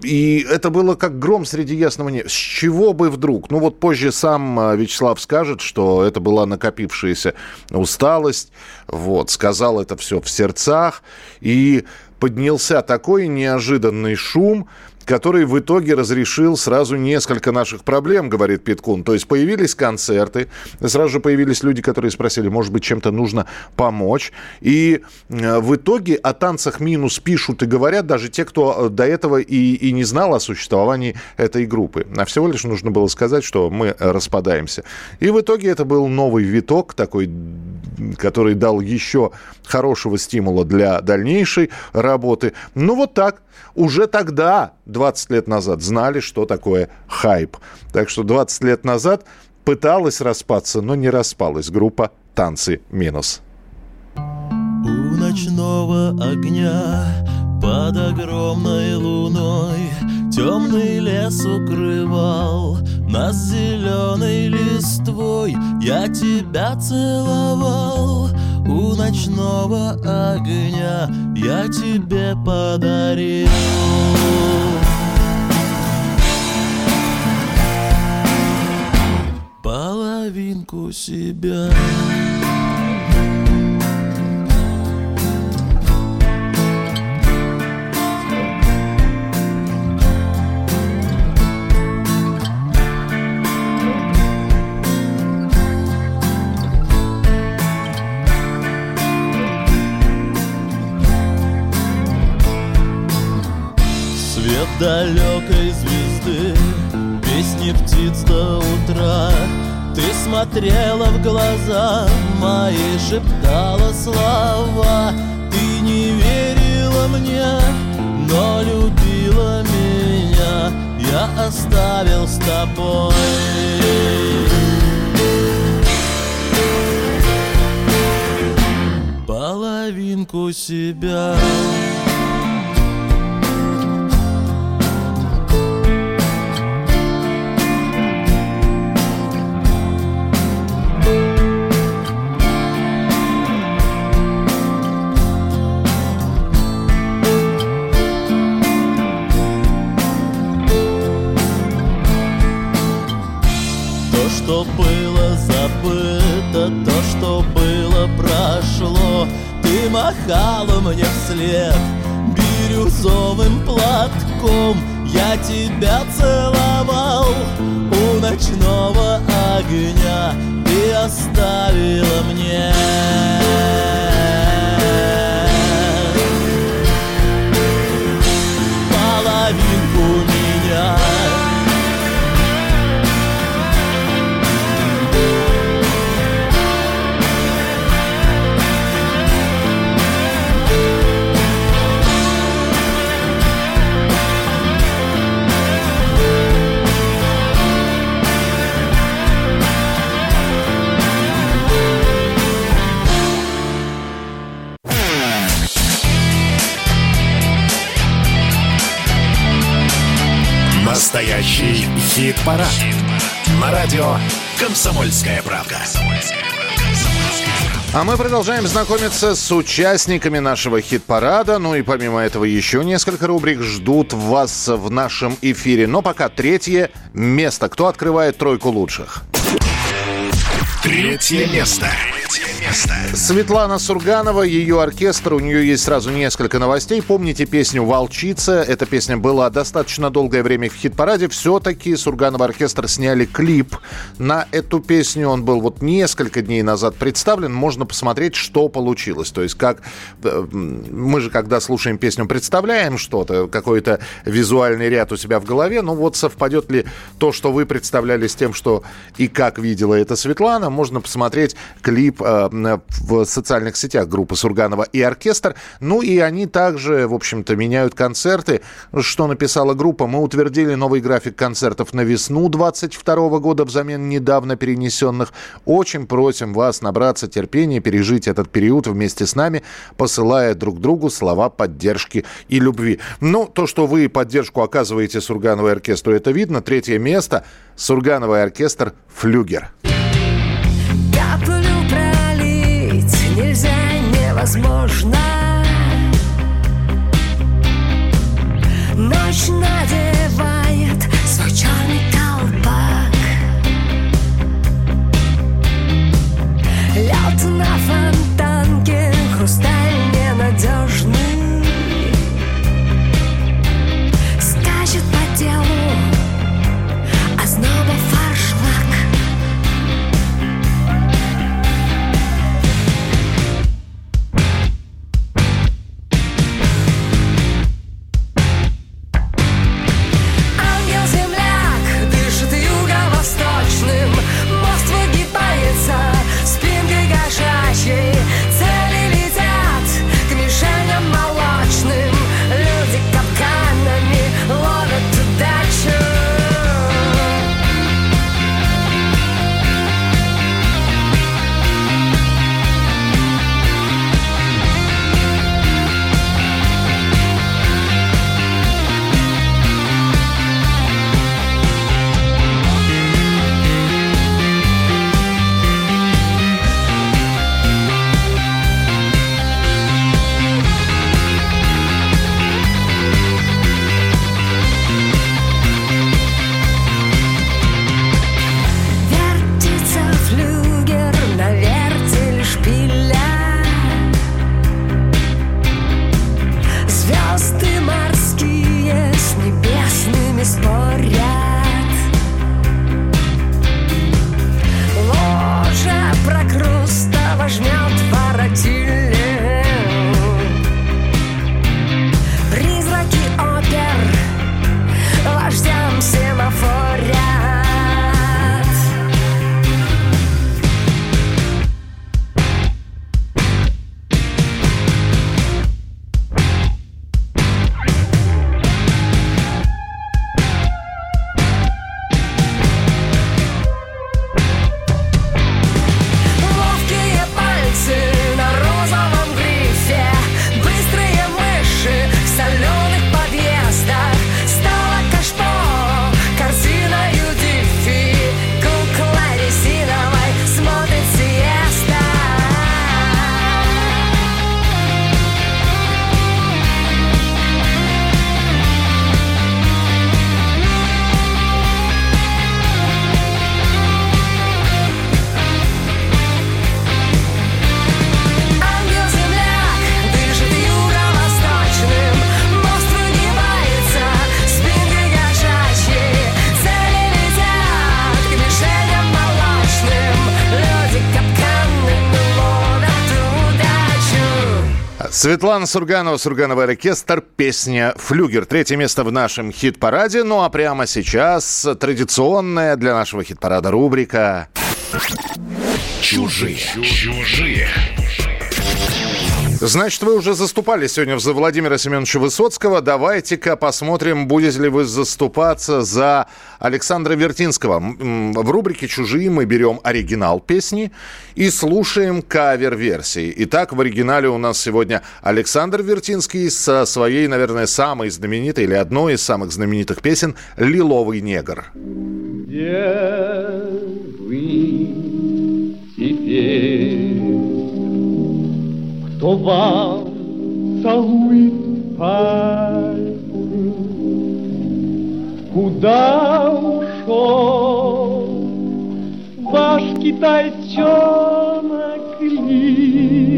B: И это было как гром среди ясного неба. С чего бы вдруг? Ну вот позже сам э, Вячеслав скажет, что это была накопившаяся усталость. Вот, сказал это все в сердцах. И поднялся такой неожиданный шум, который в итоге разрешил сразу несколько наших проблем, говорит Питкун. То есть появились концерты, сразу же появились люди, которые спросили, может быть, чем-то нужно помочь. И э, в итоге о танцах минус пишут и говорят даже те, кто э, до этого и, и не знал о существовании этой группы. А всего лишь нужно было сказать, что мы распадаемся. И в итоге это был новый виток, такой, который дал еще хорошего стимула для дальнейшей работы. Ну вот так. Уже тогда, 20 лет назад, знали, что такое хайп. Так что 20 лет назад пыталась распаться, но не распалась группа «Танцы минус».
C: У ночного огня под огромной луной Темный лес укрывал нас зеленой листвой Я тебя целовал у ночного огня Я тебе подарил Половинку себя. Далекой звезды, песни птиц до утра смотрела в глаза мои, шептала слова. Ты не верила мне, но любила меня. Я оставил с тобой. Половинку себя что было забыто, то, что было прошло. Ты махала мне вслед бирюзовым платком. Я тебя целовал у ночного огня Ты оставила мне
A: Настоящий хит-парад. На радио «Комсомольская правда».
B: А мы продолжаем знакомиться с участниками нашего хит-парада. Ну и помимо этого еще несколько рубрик ждут вас в нашем эфире. Но пока третье место. Кто открывает тройку лучших?
A: Третье место.
B: Светлана Сурганова, ее оркестр, у нее есть сразу несколько новостей. Помните песню «Волчица»? Эта песня была достаточно долгое время в хит-параде. Все-таки Сурганова оркестр сняли клип на эту песню. Он был вот несколько дней назад представлен. Можно посмотреть, что получилось. То есть как... э, Мы же, когда слушаем песню, представляем что-то, какой-то визуальный ряд у себя в голове. Ну вот совпадет ли то, что вы представляли с тем, что и как видела это Светлана, можно посмотреть клип э, в социальных сетях группы Сурганова и оркестр. Ну и они также, в общем-то, меняют концерты. Что написала группа? Мы утвердили новый график концертов на весну 22 года взамен недавно перенесенных. Очень просим вас набраться терпения, пережить этот период вместе с нами, посылая друг другу слова поддержки и любви. Ну, то, что вы поддержку оказываете Сургановой оркестру, это видно. Третье место. Сургановый оркестр «Флюгер».
F: Невозможно
B: Светлана Сурганова, Сургановый оркестр, песня «Флюгер». Третье место в нашем хит-параде. Ну а прямо сейчас традиционная для нашего хит-парада рубрика
A: Чужие. Чужие.
B: Значит, вы уже заступались сегодня за Владимира Семеновича Высоцкого. Давайте-ка посмотрим, будете ли вы заступаться за Александра Вертинского. В рубрике «Чужие» мы берем оригинал песни и слушаем кавер-версии. Итак, в оригинале у нас сегодня Александр Вертинский со своей, наверное, самой знаменитой или одной из самых знаменитых песен «Лиловый негр».
Q: Где вы теперь? Кто вам целует пальцы? Куда ушел ваш
R: китайчонок ли.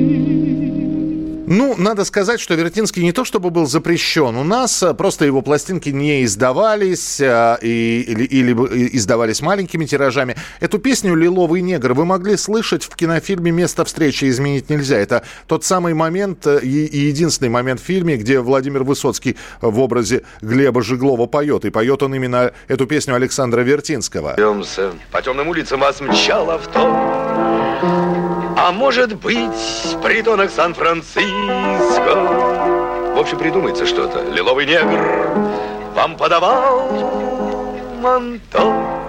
B: Ну, надо сказать, что Вертинский не то чтобы был запрещен у нас, а просто его пластинки не издавались а, и, или, или издавались маленькими тиражами. Эту песню «Лиловый негр» вы могли слышать в кинофильме «Место встречи изменить нельзя». Это тот самый момент э, и, и единственный момент в фильме, где Владимир Высоцкий в образе Глеба Жиглова поет. И поет он именно эту песню Александра Вертинского.
F: Идемся. По темным улицам вас мчал авто. А может быть, притонок Сан-Франциско. В общем, придумается что-то. Лиловый негр вам подавал манто.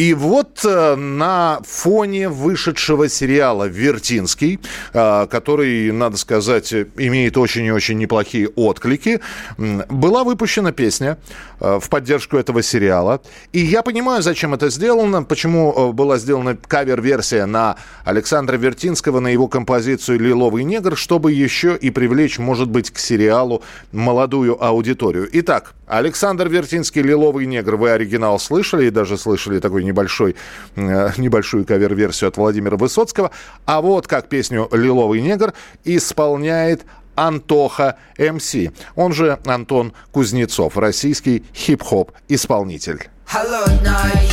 B: И вот э, на фоне вышедшего сериала «Вертинский», э, который, надо сказать, имеет очень и очень неплохие отклики, была выпущена песня э, в поддержку этого сериала. И я понимаю, зачем это сделано, почему была сделана кавер-версия на Александра Вертинского, на его композицию «Лиловый негр», чтобы еще и привлечь, может быть, к сериалу молодую аудиторию. Итак, Александр Вертинский «Лиловый негр». Вы оригинал слышали и даже слышали такой небольшой, э, небольшую кавер-версию от Владимира Высоцкого. А вот как песню «Лиловый негр» исполняет Антоха МС. Он же Антон Кузнецов, российский хип-хоп-исполнитель.
S: холодной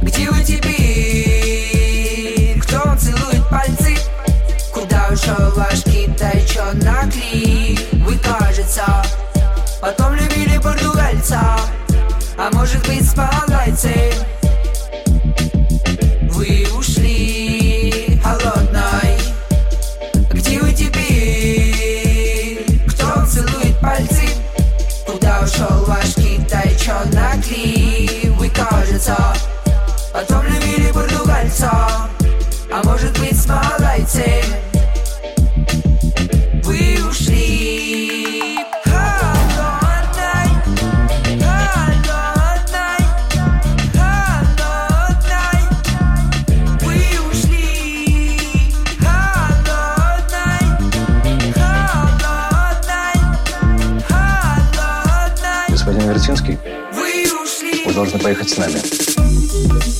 S: Где вы теперь? Кто целует пальцы? Куда ушел ваш ли? Вы, кажется, потом португальца А может быть с малайцем Вы ушли холодной Где вы теперь? Кто целует пальцы? Куда ушел ваш китайчонок ли? Вы, кажется, потом любили португальца А может быть с Ушли вы
T: должны поехать с нами.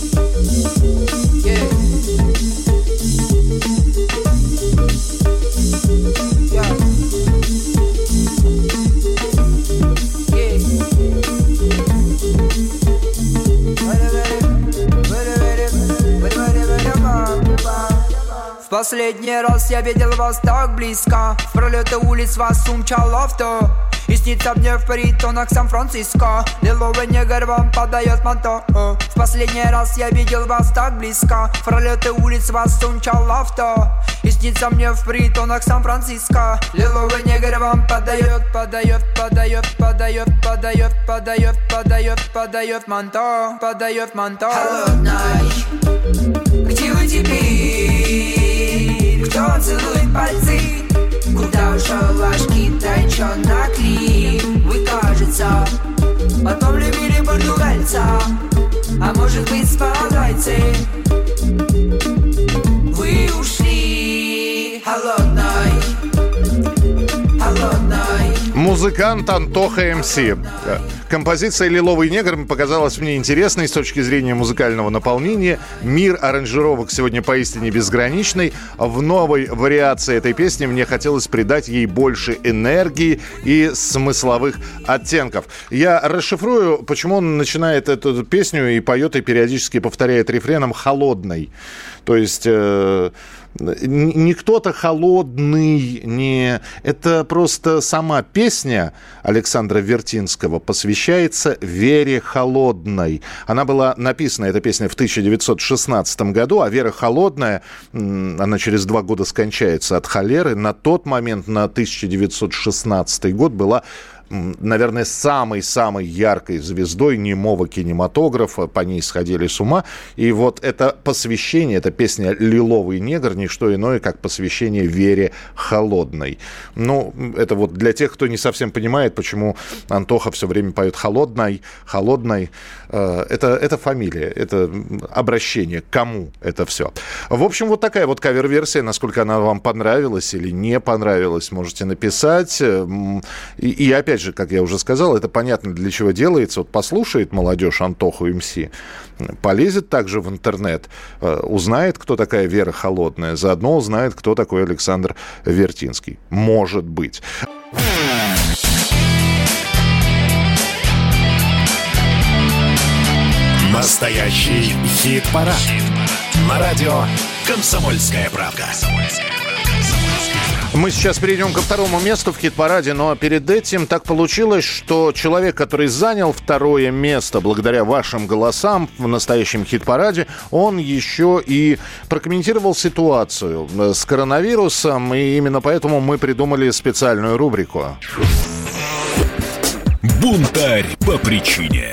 S: В последний раз я видел вас так близко. В пролеты улиц вас умчал авто. И снится мне в притонах Сан-Франциско. Лиловый негр вам подает манто. В последний раз я видел вас так близко. В пролеты улиц вас умчал авто. И снится мне в притонах Сан-Франциско. Лиловый негр вам подает, подает, подает, подает, подает, подает, подает, подает манто Подает манто. Холодной где вы теперь? Кто целует пальцы? Куда ушел ваш китайчонок ли? Вы, кажется, потом любили португальца А может быть с малайцем Вы ушли холодной
B: Музыкант Антоха МС. Композиция «Лиловый негр» показалась мне интересной с точки зрения музыкального наполнения. Мир аранжировок сегодня поистине безграничный. В новой вариации этой песни мне хотелось придать ей больше энергии и смысловых оттенков. Я расшифрую, почему он начинает эту песню и поет, и периодически повторяет рефреном «холодной». То есть... э, не кто-то холодный, не... Это просто сама песня Александра Вертинского посвящается Вере Холодной. Она была написана, эта песня, в 1916 году, а Вера Холодная, она через два года скончается от холеры. На тот момент, на 1916 год, была наверное, самой-самой яркой звездой немого кинематографа. По ней сходили с ума. И вот это посвящение, эта песня «Лиловый негр» не что иное, как посвящение Вере Холодной. Ну, это вот для тех, кто не совсем понимает, почему Антоха все время поет «Холодной», «Холодной». Э, Это, это фамилия, это обращение. Кому это все? В общем, вот такая вот кавер-версия. Насколько она вам понравилась или не понравилась, можете написать. М, И, и опять опять же, как я уже сказал, это понятно, для чего делается. Вот послушает молодежь Антоху МС, полезет также в интернет, э, узнает, кто такая Вера Холодная, заодно узнает, кто такой Александр Вертинский. Может быть.
A: Настоящий хит-парад. На радио «Комсомольская правда».
B: Мы сейчас перейдем ко второму месту в хит-параде, но перед этим так получилось, что человек, который занял второе место благодаря вашим голосам в настоящем хит-параде, он еще и прокомментировал ситуацию э, с коронавирусом, и именно поэтому мы придумали специальную рубрику.
A: Бунтарь по причине.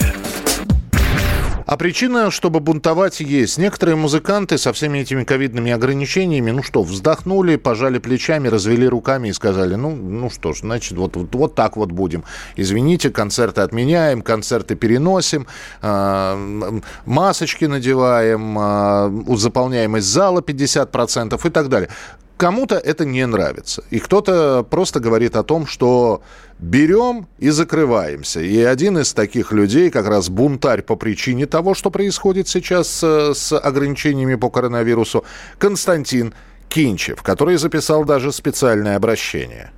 B: А причина, чтобы бунтовать, есть. Некоторые музыканты со всеми этими ковидными ограничениями, ну что, вздохнули, пожали плечами, развели руками и сказали, ну, ну что ж, значит, вот, вот, вот так вот будем. Извините, концерты отменяем, концерты переносим, э, масочки надеваем, э, заполняемость зала 50% и так далее. Кому-то это не нравится. И кто-то просто говорит о том, что берем и закрываемся. И один из таких людей, как раз бунтарь по причине того, что происходит сейчас э, с ограничениями по коронавирусу, Константин Кинчев, который записал даже специальное обращение.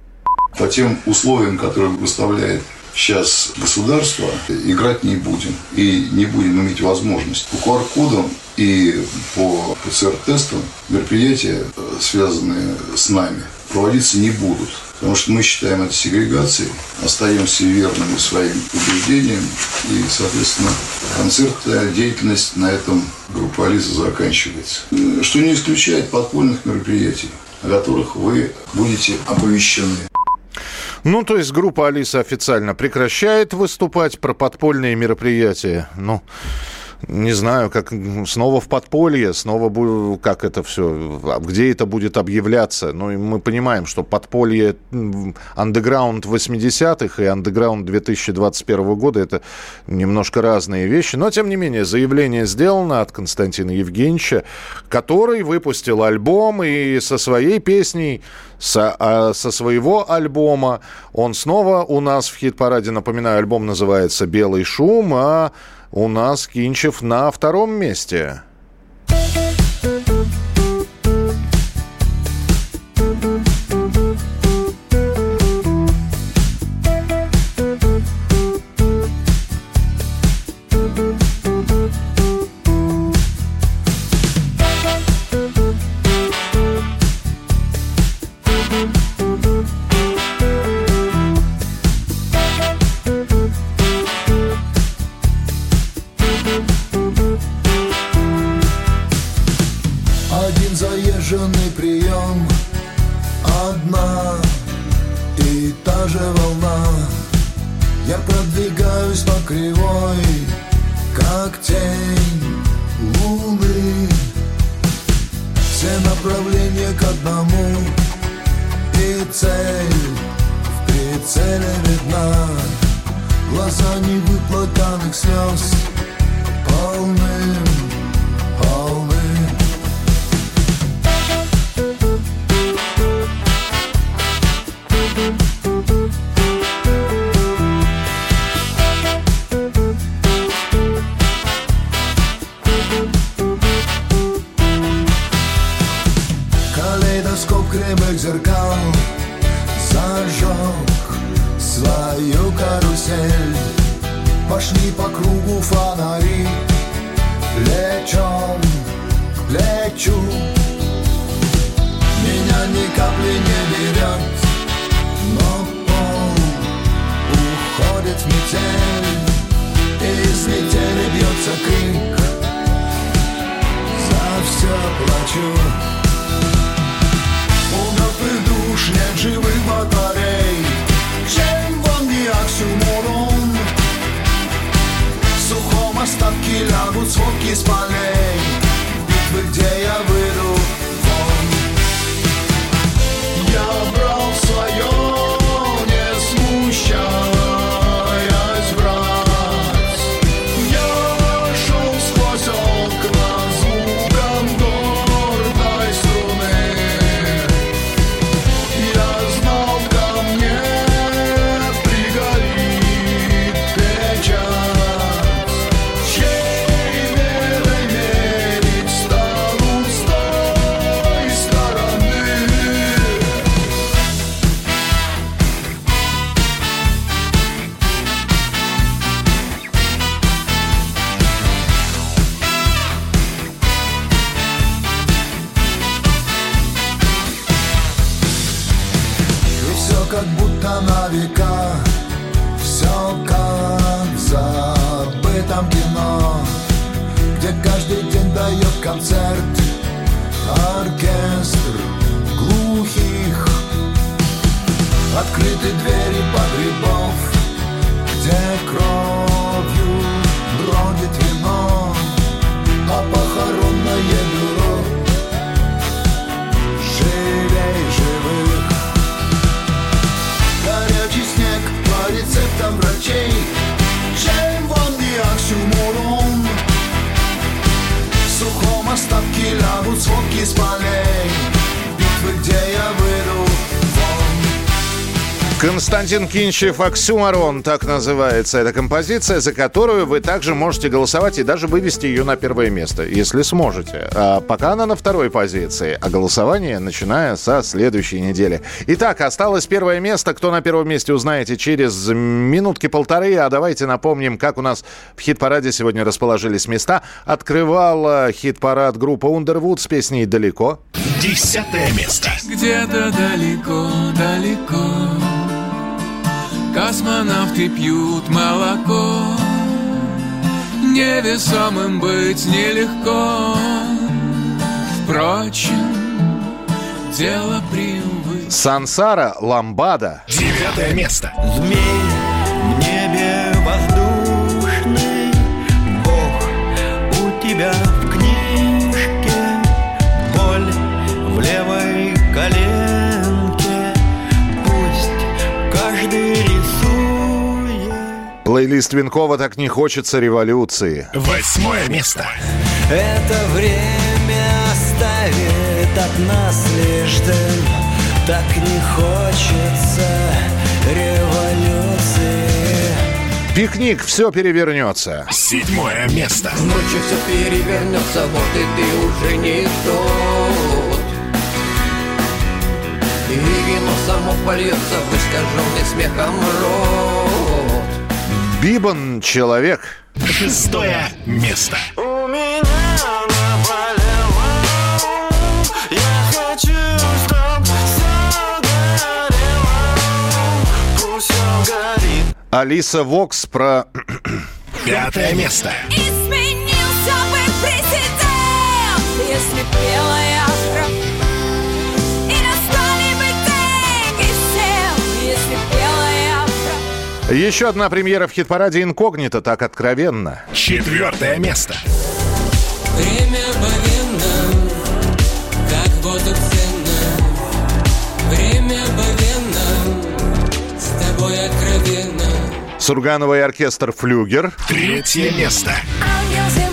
U: По тем условиям, которые выставляет сейчас государство, играть не будем. И не будем иметь возможность. По QR-кодам и по ПЦР-тестам мероприятия, э, связанные с нами, проводиться не будут. Потому что мы считаем это сегрегацией, остаемся верными своим убеждениям и, соответственно, концертная деятельность на этом группа Алиса заканчивается. Э, Что не исключает подпольных мероприятий, о которых вы будете оповещены.
B: Ну, то есть группа Алиса официально прекращает выступать про подпольные мероприятия. Ну, не знаю, как снова в подполье, снова бу- как это все, где это будет объявляться. Ну, и мы понимаем, что подполье андеграунд 80-х и андеграунд 2021 года это немножко разные вещи. Но, тем не менее, заявление сделано от Константина Евгеньевича, который выпустил альбом и со своей песней со, а, со своего альбома. Он снова у нас в хит-параде, напоминаю, альбом называется «Белый шум», а у нас Кинчев на втором месте.
I: И цель в прицеле видна Глаза невыплаканных слез полны
B: Константин Кинчев «Оксюмарон», так называется эта композиция, за которую вы также можете голосовать и даже вывести ее на первое место, если сможете. А пока она на второй позиции, а голосование начиная со следующей недели. Итак, осталось первое место. Кто на первом месте, узнаете через минутки-полторы. А давайте напомним, как у нас в хит-параде сегодня расположились места. Открывала хит-парад группа Underwood с песней «Далеко».
A: Десятое место.
D: Где-то далеко, далеко Космонавты пьют молоко Невесомым быть нелегко Впрочем, дело привычное
B: Сансара Ламбада.
A: Девятое место.
E: Змей в небе воздушный Бог у тебя в
B: Плейлист Винкова «Так не хочется революции».
A: Восьмое место.
E: Это время оставит от нас лишь дым Так не хочется революции
B: Пикник, все перевернется.
A: Седьмое место.
J: Ночью все перевернется, вот и ты уже не тот И вино само польется в искаженный смехом рот
B: Бибан человек.
A: Шестое место.
E: У меня наболело Я хочу, чтоб все горело Пусть все горит
B: Алиса Вокс про...
A: Пятое место.
O: Изменился бы президент, если пела
B: Еще одна премьера в хит-параде «Инкогнито» так откровенно.
A: Четвертое место.
P: Время мгновенно, как воду ценно. Время мгновенно, с тобой откровенно.
B: Сурганова и оркестр «Флюгер».
A: Третье место.
F: Ангел-земляк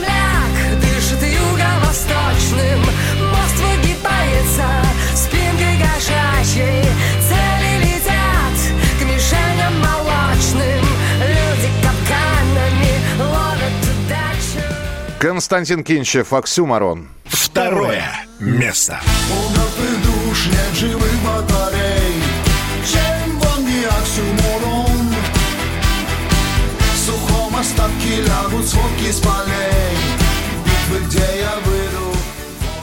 B: Константин Кинчев, «Оксюмарон».
A: Второе место.
I: У мертвых душ нет живых батарей Чем вон и оксюморон В сухом остатке лягут сводки с полей Битвы, где я выйду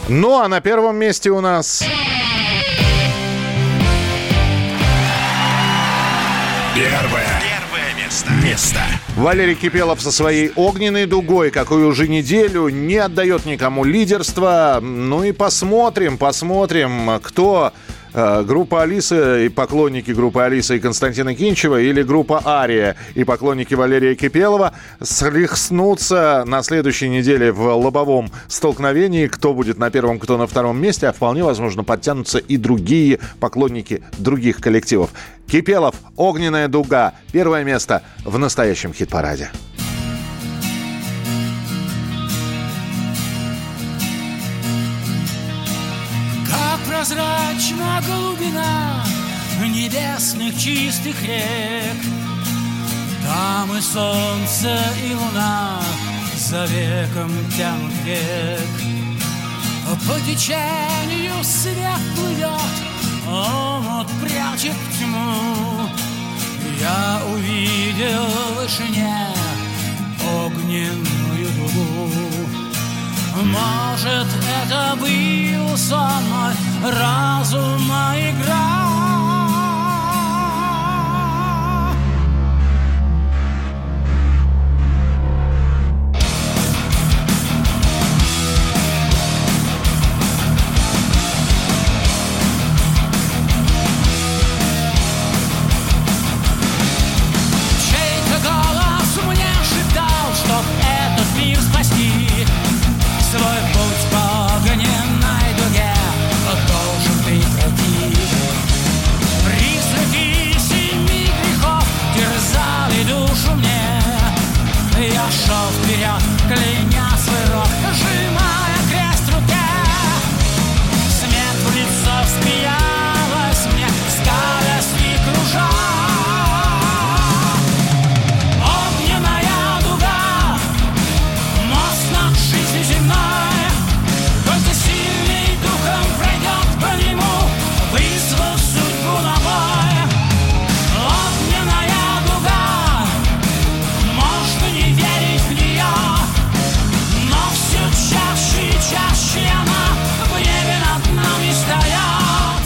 B: Ну а на первом месте у нас...
A: Первое. Первое место. Место.
B: Валерий Кипелов со своей огненной дугой, какую уже неделю не отдает никому лидерство. Ну и посмотрим, посмотрим, кто группа Алиса и поклонники группы Алиса и Константина Кинчева или группа Ария и поклонники Валерия Кипелова схлестнутся на следующей неделе в лобовом столкновении. Кто будет на первом, кто на втором месте, а вполне возможно подтянутся и другие поклонники других коллективов. Кипелов, «Огненная дуга». Первое место в настоящем хит-параде.
V: Прозрачна глубина небесных чистых рек. Там и солнце, и луна за веком тянут век. По течению свет плывет, омут прячет тьму. Я увидел в вышине огненную дугу может, это был сон мой разума игра